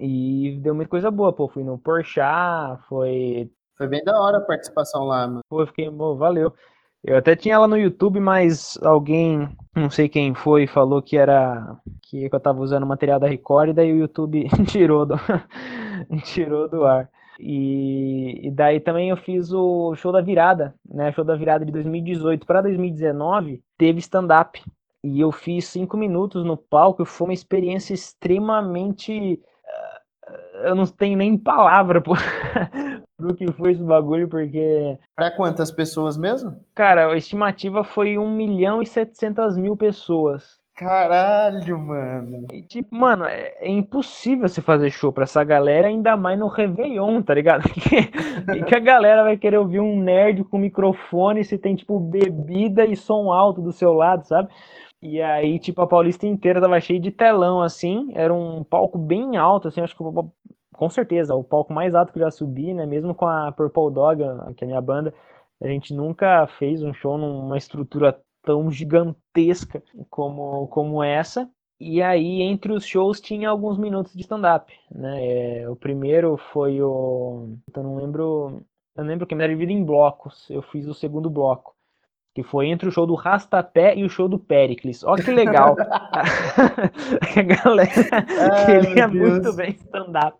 E deu muita coisa boa, pô. Fui no Porchat, foi. Foi bem da hora a participação lá, mano. Pô, fiquei, pô, valeu. Eu até tinha ela no YouTube, mas alguém, não sei quem foi, falou que era que eu tava usando material da Record e daí o YouTube tirou do tirou do ar. E, e, daí também eu fiz o show da virada, né? Show da virada de 2018 para 2019 teve stand-up e eu fiz cinco minutos no palco. Foi uma experiência extremamente eu não tenho nem palavra pro, pro que foi esse bagulho, porque. Pra quantas pessoas mesmo? Cara, a estimativa foi 1 milhão e 700 mil pessoas. Caralho, mano. E, tipo, mano, é, é, impossível você fazer show pra essa galera, ainda mais no Réveillon, tá ligado? e que a galera vai querer ouvir um nerd com microfone se tem, tipo, bebida e som alto do seu lado, sabe? E aí, tipo, a Paulista inteira tava cheia de telão, assim. Era um palco bem alto, assim, acho que com certeza, o palco mais alto que eu já subi, né? Mesmo com a Purple Dog, que é a minha banda, a gente nunca fez um show numa estrutura tão gigantesca como, como essa. E aí, entre os shows, tinha alguns minutos de stand-up, né? É, o primeiro foi o... Eu não lembro... Eu lembro que era dividido em blocos. Eu fiz o segundo bloco que foi entre o show do Rastapé e o show do Pericles. Olha que legal. a galera queria muito bem stand-up.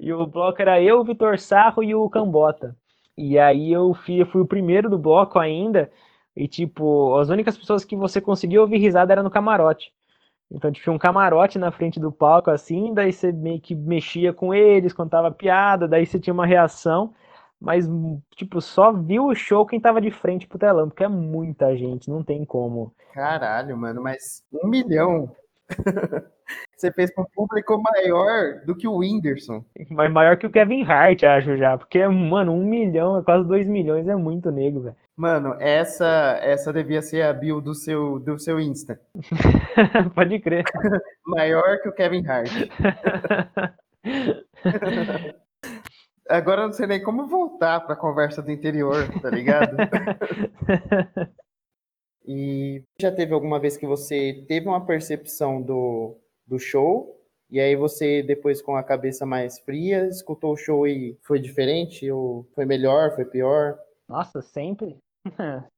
E o bloco era eu, o Vitor Sarro e o Cambota. E aí eu fui, eu fui o primeiro do bloco ainda. E, tipo, as únicas pessoas que você conseguia ouvir risada era no camarote. Então, tinha um camarote na frente do palco, assim, daí você meio que mexia com eles, contava piada, daí você tinha uma reação mas, tipo, só viu o show quem tava de frente pro telão, porque é muita gente, não tem como. Caralho, mano, mas um milhão. Você fez com um público maior do que o Whindersson. Mas maior que o Kevin Hart, acho já. Porque, mano, um milhão, quase dois milhões é muito nego, velho. Mano, essa essa devia ser a bio do seu, do seu Insta. Pode crer. maior que o Kevin Hart. Agora eu não sei nem como voltar para a conversa do interior, tá ligado? e já teve alguma vez que você teve uma percepção do, do show e aí você, depois com a cabeça mais fria, escutou o show e foi diferente? Ou foi melhor, foi pior? Nossa, sempre.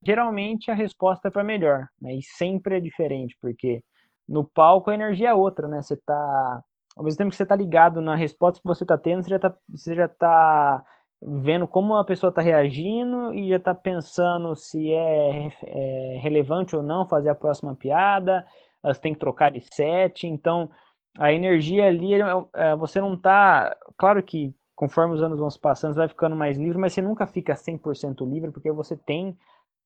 Geralmente a resposta é para melhor, né? E sempre é diferente, porque no palco a energia é outra, né? Você tá ao mesmo tempo que você está ligado na resposta que você está tendo, você já está você já tá vendo como a pessoa está reagindo e já está pensando se é, é, relevante ou não fazer a próxima piada, você tem que trocar de set, então a energia ali, é, é, você não está, claro que conforme os anos vão se passando, você vai ficando mais livre, mas você nunca fica 100% livre, porque você tem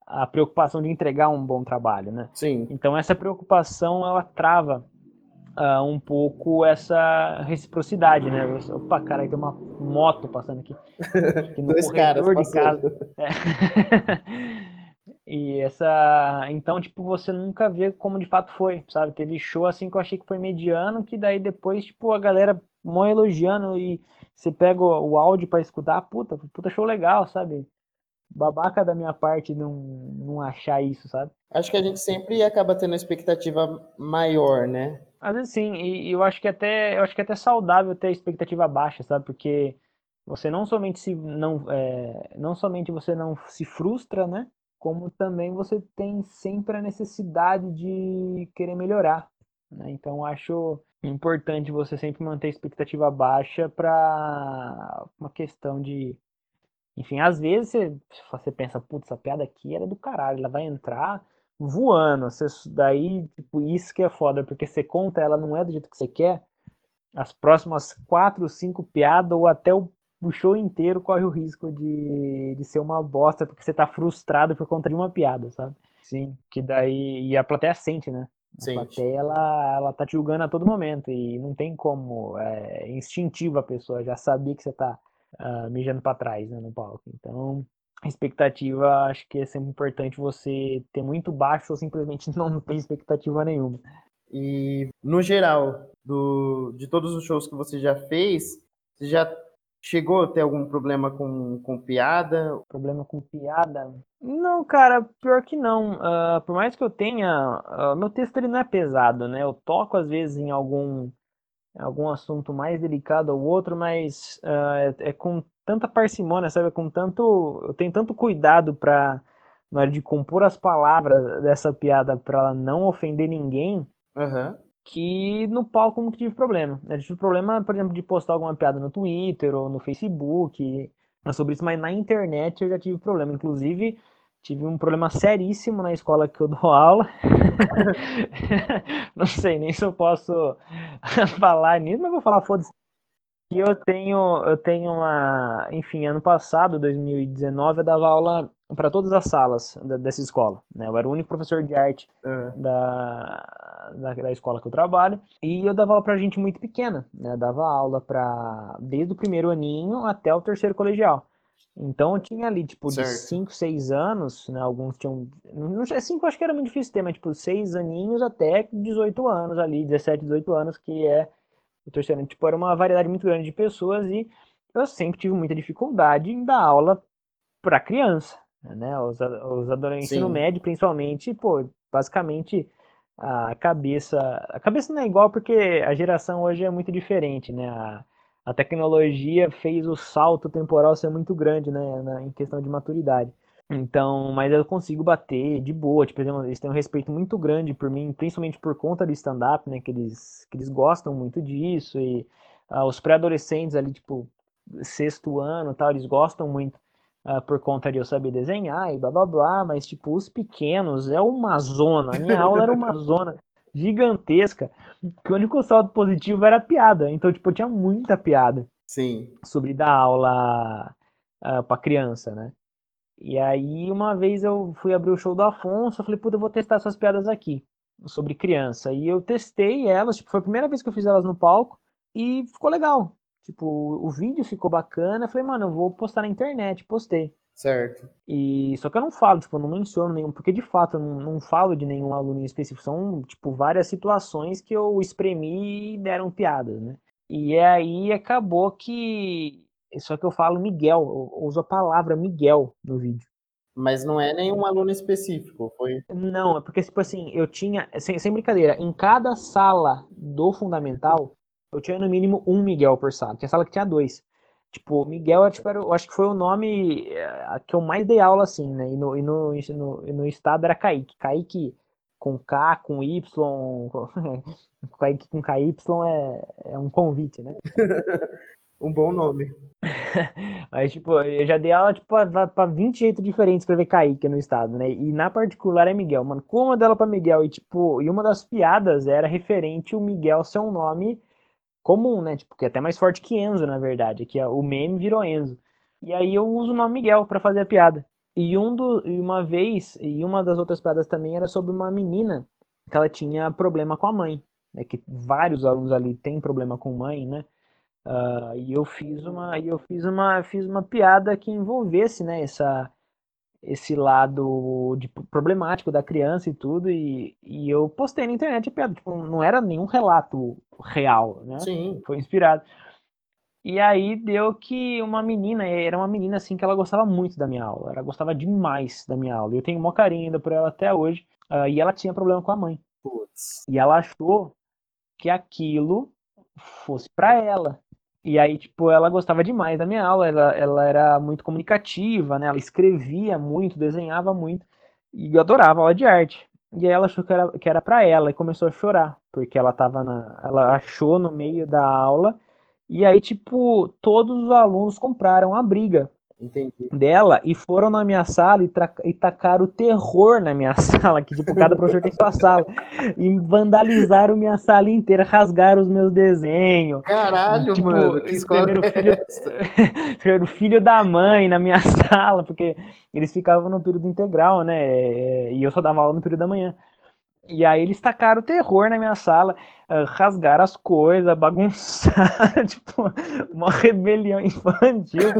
a preocupação de entregar um bom trabalho, né? Sim. Então essa preocupação, ela trava uh, um pouco essa reciprocidade, né? Opa, cara, tem uma moto passando aqui. aqui Dois caras de casa. É. e essa. Então, tipo, você nunca vê como de fato foi, sabe? Teve show assim que eu achei que foi mediano, que daí depois, tipo, a galera mó elogiando e você pega o, o áudio para escutar, puta, puta show legal, sabe? Babaca da minha parte não, não achar isso, sabe? Acho que a gente sempre acaba tendo uma expectativa maior, né? Às vezes sim, e, eu acho que até eu acho que é até saudável ter expectativa baixa, sabe? Porque você não somente se não é, não somente você não se frustra, né? Como também você tem sempre a necessidade de querer melhorar. Né? Então acho importante você sempre manter a expectativa baixa para uma questão de enfim, às vezes você, você pensa, putz, essa piada aqui era do caralho, ela vai entrar voando. Você, daí, tipo, isso que é foda, porque você conta, ela não é do jeito que você quer. As próximas quatro, cinco piadas, ou até o, o show inteiro corre o risco de, de ser uma bosta, porque você tá frustrado por conta de uma piada, sabe? Sim. Que daí. E a plateia sente, né? A plateia, ela, ela tá te julgando a todo momento. E não tem como. É instintivo a pessoa já sabia que você tá uh, mijando para trás né, no palco. Então, expectativa, acho que é sempre importante você ter muito baixo ou simplesmente não ter expectativa nenhuma. E no geral, do, de todos os shows que você já fez, você já Chegou a ter algum problema com, com piada? Problema com piada? Não, cara, pior que não. Uh, por mais que eu tenha. Uh, meu texto ele não é pesado, né? Eu toco às vezes em algum, algum assunto mais delicado ou outro, mas uh, é, é, com tanta parcimônia, sabe? Com tanto. Eu tenho tanto cuidado pra. Na hora de compor as palavras dessa piada para ela não ofender ninguém. Uhum que no palco nunca tive problema. Eu tive problema, por exemplo, de postar alguma piada no Twitter ou no Facebook sobre isso, mas na internet eu já tive problema. Inclusive, tive um problema seríssimo na escola que eu dou aula. Não sei nem se eu posso falar nisso, mas vou falar, foda-se. E eu tenho, eu tenho uma. Enfim, ano passado, 2019, eu dava aula para todas as salas da, dessa escola. Né? Eu era o único professor de arte uhum. da, da, da, escola que eu trabalho. E eu dava aula para gente muito pequena. Né? Eu dava aula para desde o primeiro aninho até o terceiro colegial. Então eu tinha ali, tipo, certo. de 5, 6 anos, né? Alguns tinham. Não sei, 5 acho que era muito difícil ter, mas tipo, 6 aninhos até 18 anos ali, 17, 18 anos, que é o terceiro ano. Tipo, era uma variedade muito grande de pessoas e eu sempre tive muita dificuldade em dar aula para criança né? Os, os adolescentes no médio, principalmente, pô, basicamente a cabeça. A cabeça não é igual porque a geração hoje é muito diferente, né? A, a tecnologia fez o salto temporal ser muito grande, né? Na, em questão de maturidade. Então, mas eu consigo bater de boa. Tipo, eles têm um respeito muito grande por mim, principalmente por conta do stand-up, né? Que eles, que eles gostam muito disso. E uh, os pré-adolescentes ali, tipo, sexto ano tal, eles gostam muito uh, por conta de eu saber desenhar e blá blá blá, mas tipo, os pequenos é uma zona. A minha aula era uma zona gigantesca, que o único saldo positivo era piada. Então, tipo, eu tinha muita piada. Sim. Sobre dar aula uh, pra criança, né? E aí, uma vez eu fui abrir o show do Afonso, eu falei, puta, eu vou testar essas piadas aqui, sobre criança. E eu testei elas, tipo, foi a primeira vez que eu fiz elas no palco, e ficou legal. Tipo, o vídeo ficou bacana. Eu falei, mano, eu vou postar na internet. Postei. Certo. E só que eu não falo, tipo, eu não menciono nenhum, porque de fato eu não, não falo de nenhum aluno em específico. São, tipo, várias situações que eu espremi e deram piadas, né? E aí acabou que. Só que eu falo Miguel, eu uso a palavra Miguel no vídeo. Mas não é nenhum aluno específico, foi? Não, é porque, tipo assim, eu tinha, sem, sem brincadeira, em cada sala do fundamental, eu tinha no mínimo um Miguel por sala. Tinha sala que tinha dois. Tipo, Miguel, tipo, era, eu acho que foi o nome eh, que eu mais dei aula, assim, né? E no, e no, no, no estado era Kaique. Kaique com K, com Y. Com... Kaique com KY é, é um convite, né? um bom nome. Mas, tipo, eu já dei aula, tipo, pra, pra 20 jeitos diferentes de escrever Kaique no estado, né? E na particular é Miguel. Mano, como aula pra Miguel? E, tipo, e uma das piadas era referente o Miguel ser um nome comum, né? Tipo, que é até mais forte que Enzo, na verdade, que é, o meme virou Enzo. E aí eu uso o nome Miguel para fazer a piada. E um do, e uma vez, e uma das outras piadas também era sobre uma menina que ela tinha problema com a mãe, né? Que vários alunos ali têm problema com mãe, né? Uh, e eu fiz uma, e eu fiz uma, fiz uma piada que envolvesse, né? Essa esse lado de problemático da criança e tudo, e, e eu postei na internet a piada, tipo, não era nenhum relato real, né? Sim. Foi inspirado. E aí deu que uma menina, era uma menina assim que ela gostava muito da minha aula, ela gostava demais da minha aula. Eu tenho um carinho ainda por ela até hoje, uh, e ela tinha problema com a mãe. Putz. E ela achou que aquilo fosse para ela. E aí, tipo, ela gostava demais da minha aula, ela, ela era muito comunicativa, né? Ela escrevia muito, desenhava muito, e eu adorava aula de arte. E aí ela achou que era, que era pra ela e começou a chorar, porque ela tava na. Ela achou no meio da aula, e aí, tipo, todos os alunos compraram a briga Entendi. dela e foram na minha sala e, e tacaram o terror na minha sala, que tipo, cada professor tem sua sala. E vandalizaram minha sala inteira, rasgaram os meus desenhos. Caralho, tipo, mano, que escola é filho, o filho da mãe na minha sala, porque eles ficavam no período integral, né? E eu só dava aula no período da manhã. E aí eles tacaram terror na minha sala, uh, rasgaram as coisas, bagunçaram, tipo, uma rebelião infantil.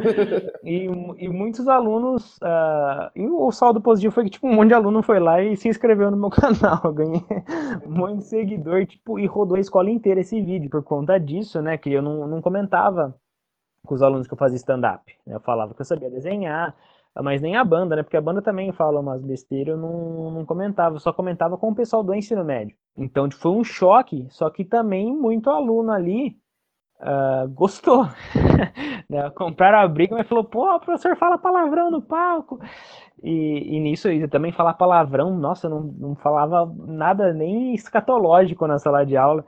e, e muitos alunos. Uh, e o saldo positivo foi que, tipo, um monte de aluno foi lá e se inscreveu no meu canal. Eu ganhei um monte de seguidor, tipo, e rodou a escola inteira esse vídeo por conta disso, né? Que eu não, não comentava com os alunos que eu fazia stand-up. Eu falava que eu sabia desenhar, mas nem a banda, né? Porque a banda também fala umas besteiras, eu não, não comentava, eu só comentava com o pessoal do ensino médio. Então tipo, foi um choque, só que também muito aluno ali uh, gostou. né? Compraram a briga, mas falou, pô, o professor fala palavrão no palco. E, e nisso eu também falar palavrão, nossa, eu não, não falava nada nem escatológico na sala de aula.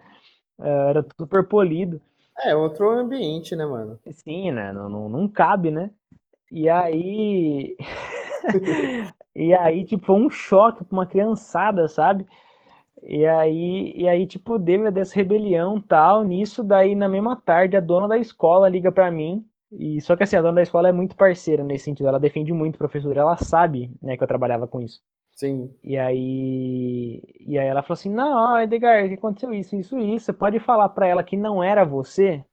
Uh, era super polido. É, outro ambiente, né, mano? Sim, né? Não, não, não cabe, né? E aí. e aí, tipo, foi um choque pra uma criançada, sabe? E aí, e aí, tipo, deu dessa rebelião tal. Nisso, daí, na mesma tarde, a dona da escola liga pra mim. E só que assim, a dona da escola é muito parceira nesse sentido. Ela defende muito o professor. Ela sabe, né, que eu trabalhava com isso. Sim. E aí, e aí ela falou assim: Não, Edgar, o que aconteceu isso, isso, isso. Você pode falar pra ela que não era você?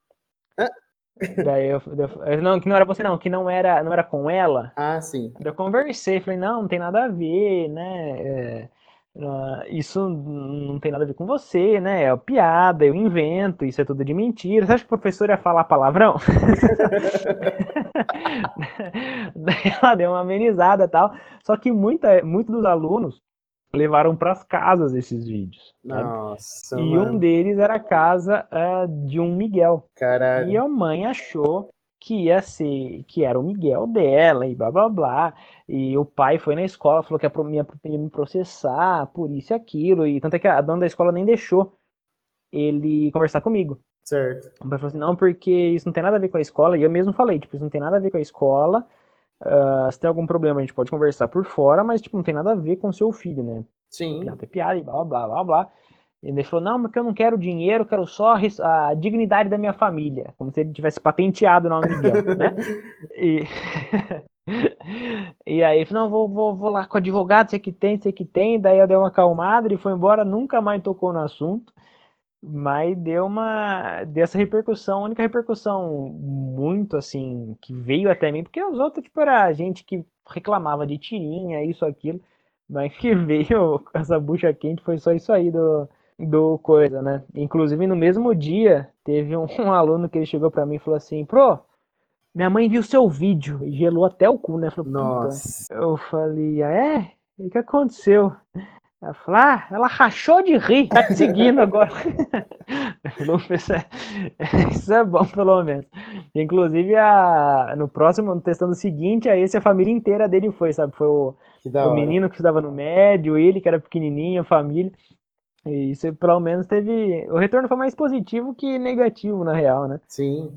Daí eu, eu, não, que não era você não, que não era, não era com ela. Ah, sim. Eu conversei, falei, não, não tem nada a ver, né? É, Uh, isso não tem nada a ver com você, né? É piada, eu invento, isso é tudo de mentira. Você acha que o professor ia falar palavrão? Daí ela deu uma amenizada e tal. Só que muita, muitos dos alunos levaram para as casas esses vídeos. Nossa. E mano. um deles era a casa uh, de um Miguel. Caralho. E a mãe achou que ia ser, que era o Miguel dela e blá blá blá. E o pai foi na escola, falou que ia, ia me processar por isso e aquilo. E tanto é que a dona da escola nem deixou ele conversar comigo. Certo. O pai falou assim, não, porque isso não tem nada a ver com a escola. E eu mesmo falei, tipo, isso não tem nada a ver com a escola. Uh, se tem algum problema, a gente pode conversar por fora, mas, tipo, não tem nada a ver com o seu filho, né? Sim. Piada, piada e blá blá blá blá. Ele falou, não, porque eu não quero dinheiro, quero só a dignidade da minha família. Como se ele tivesse patenteado o nome Miguel, né? E... e aí, falou, não, vou, vou, vou lá com o advogado, sei que tem, sei que tem. Daí eu dei uma acalmada e foi embora, nunca mais tocou no assunto. Mas deu uma. dessa repercussão, a única repercussão muito assim, que veio até mim, porque os outros, tipo, era gente que reclamava de tirinha, isso, aquilo. Mas que veio essa bucha quente foi só isso aí do, do coisa, né? Inclusive no mesmo dia teve um, um aluno que ele chegou para mim e falou assim, pro, minha mãe viu seu vídeo e gelou até o cu, né? Falei, Nossa. Eu falei, ah, é? O que aconteceu? Ela falou, ah, ela rachou de rir, tá te seguindo agora. isso é bom, pelo menos. Inclusive, a, no próximo, no testando seguinte, a esse a família inteira dele foi, sabe? Foi o, o menino que estudava no médio, ele que era pequenininho, a família. E isso pelo menos teve. O retorno foi mais positivo que negativo, na real, né? Sim.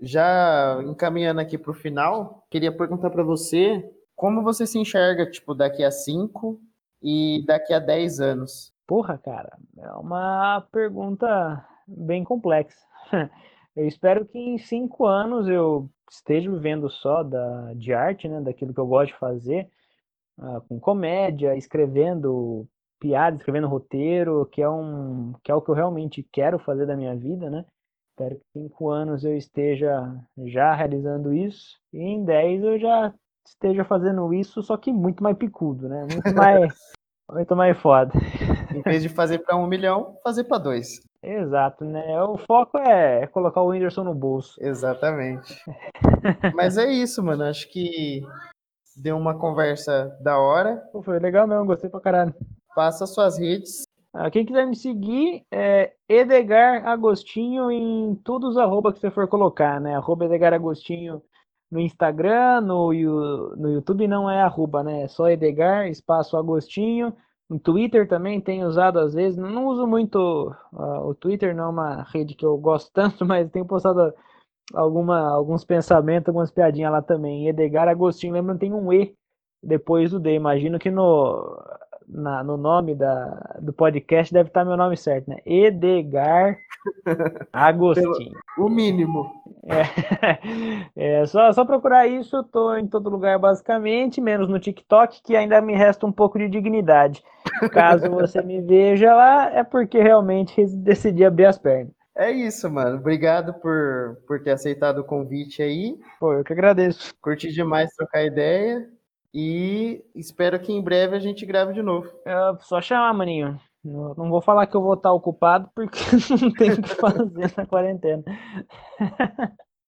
Já encaminhando aqui para o final, queria perguntar para você como você se enxerga, tipo, daqui a 5 e daqui a 10 anos? Porra, cara, é uma pergunta bem complexa. Eu espero que em cinco anos eu esteja vivendo só da, de arte, né, daquilo que eu gosto de fazer, uh, com comédia, escrevendo piada, escrevendo roteiro, que é um que é o que eu realmente quero fazer da minha vida, né? Espero que em cinco anos eu esteja já realizando isso e em dez eu já esteja fazendo isso, só que muito mais picudo, né? Muito mais muito mais foda. Em vez de fazer para um milhão, fazer para dois. Exato, né? O foco é colocar o Whindersson no bolso. Exatamente. Mas é isso, mano. Acho que deu uma conversa da hora. Pô, foi legal mesmo, gostei pra caralho. Passa suas redes. Ah, quem quiser me seguir é Edgar Agostinho em todos os arroba que você for colocar, né? Arroba Edgar Agostinho no Instagram, no, no YouTube não é arroba, né? É só Edgar, espaço Agostinho. No Twitter também tenho usado às vezes. Não uso muito uh, o Twitter, não é uma rede que eu gosto tanto, mas tenho postado alguma, alguns pensamentos, algumas piadinhas lá também. Edgar Agostinho, lembra, tem um E depois do D. Imagino que no na, no nome da, do podcast deve estar meu nome certo, né? Edgar Agostinho. o mínimo. É, é só, só procurar isso, eu tô em todo lugar basicamente, menos no TikTok, que ainda me resta um pouco de dignidade. Caso você me veja lá, é porque realmente decidi abrir as pernas. É isso, mano. Obrigado por, por ter aceitado o convite aí. Pô, eu que agradeço. Curti demais trocar ideia. E espero que em breve a gente grave de novo. É só chamar, maninho. Não vou falar que eu vou estar ocupado porque não tenho o que fazer na quarentena.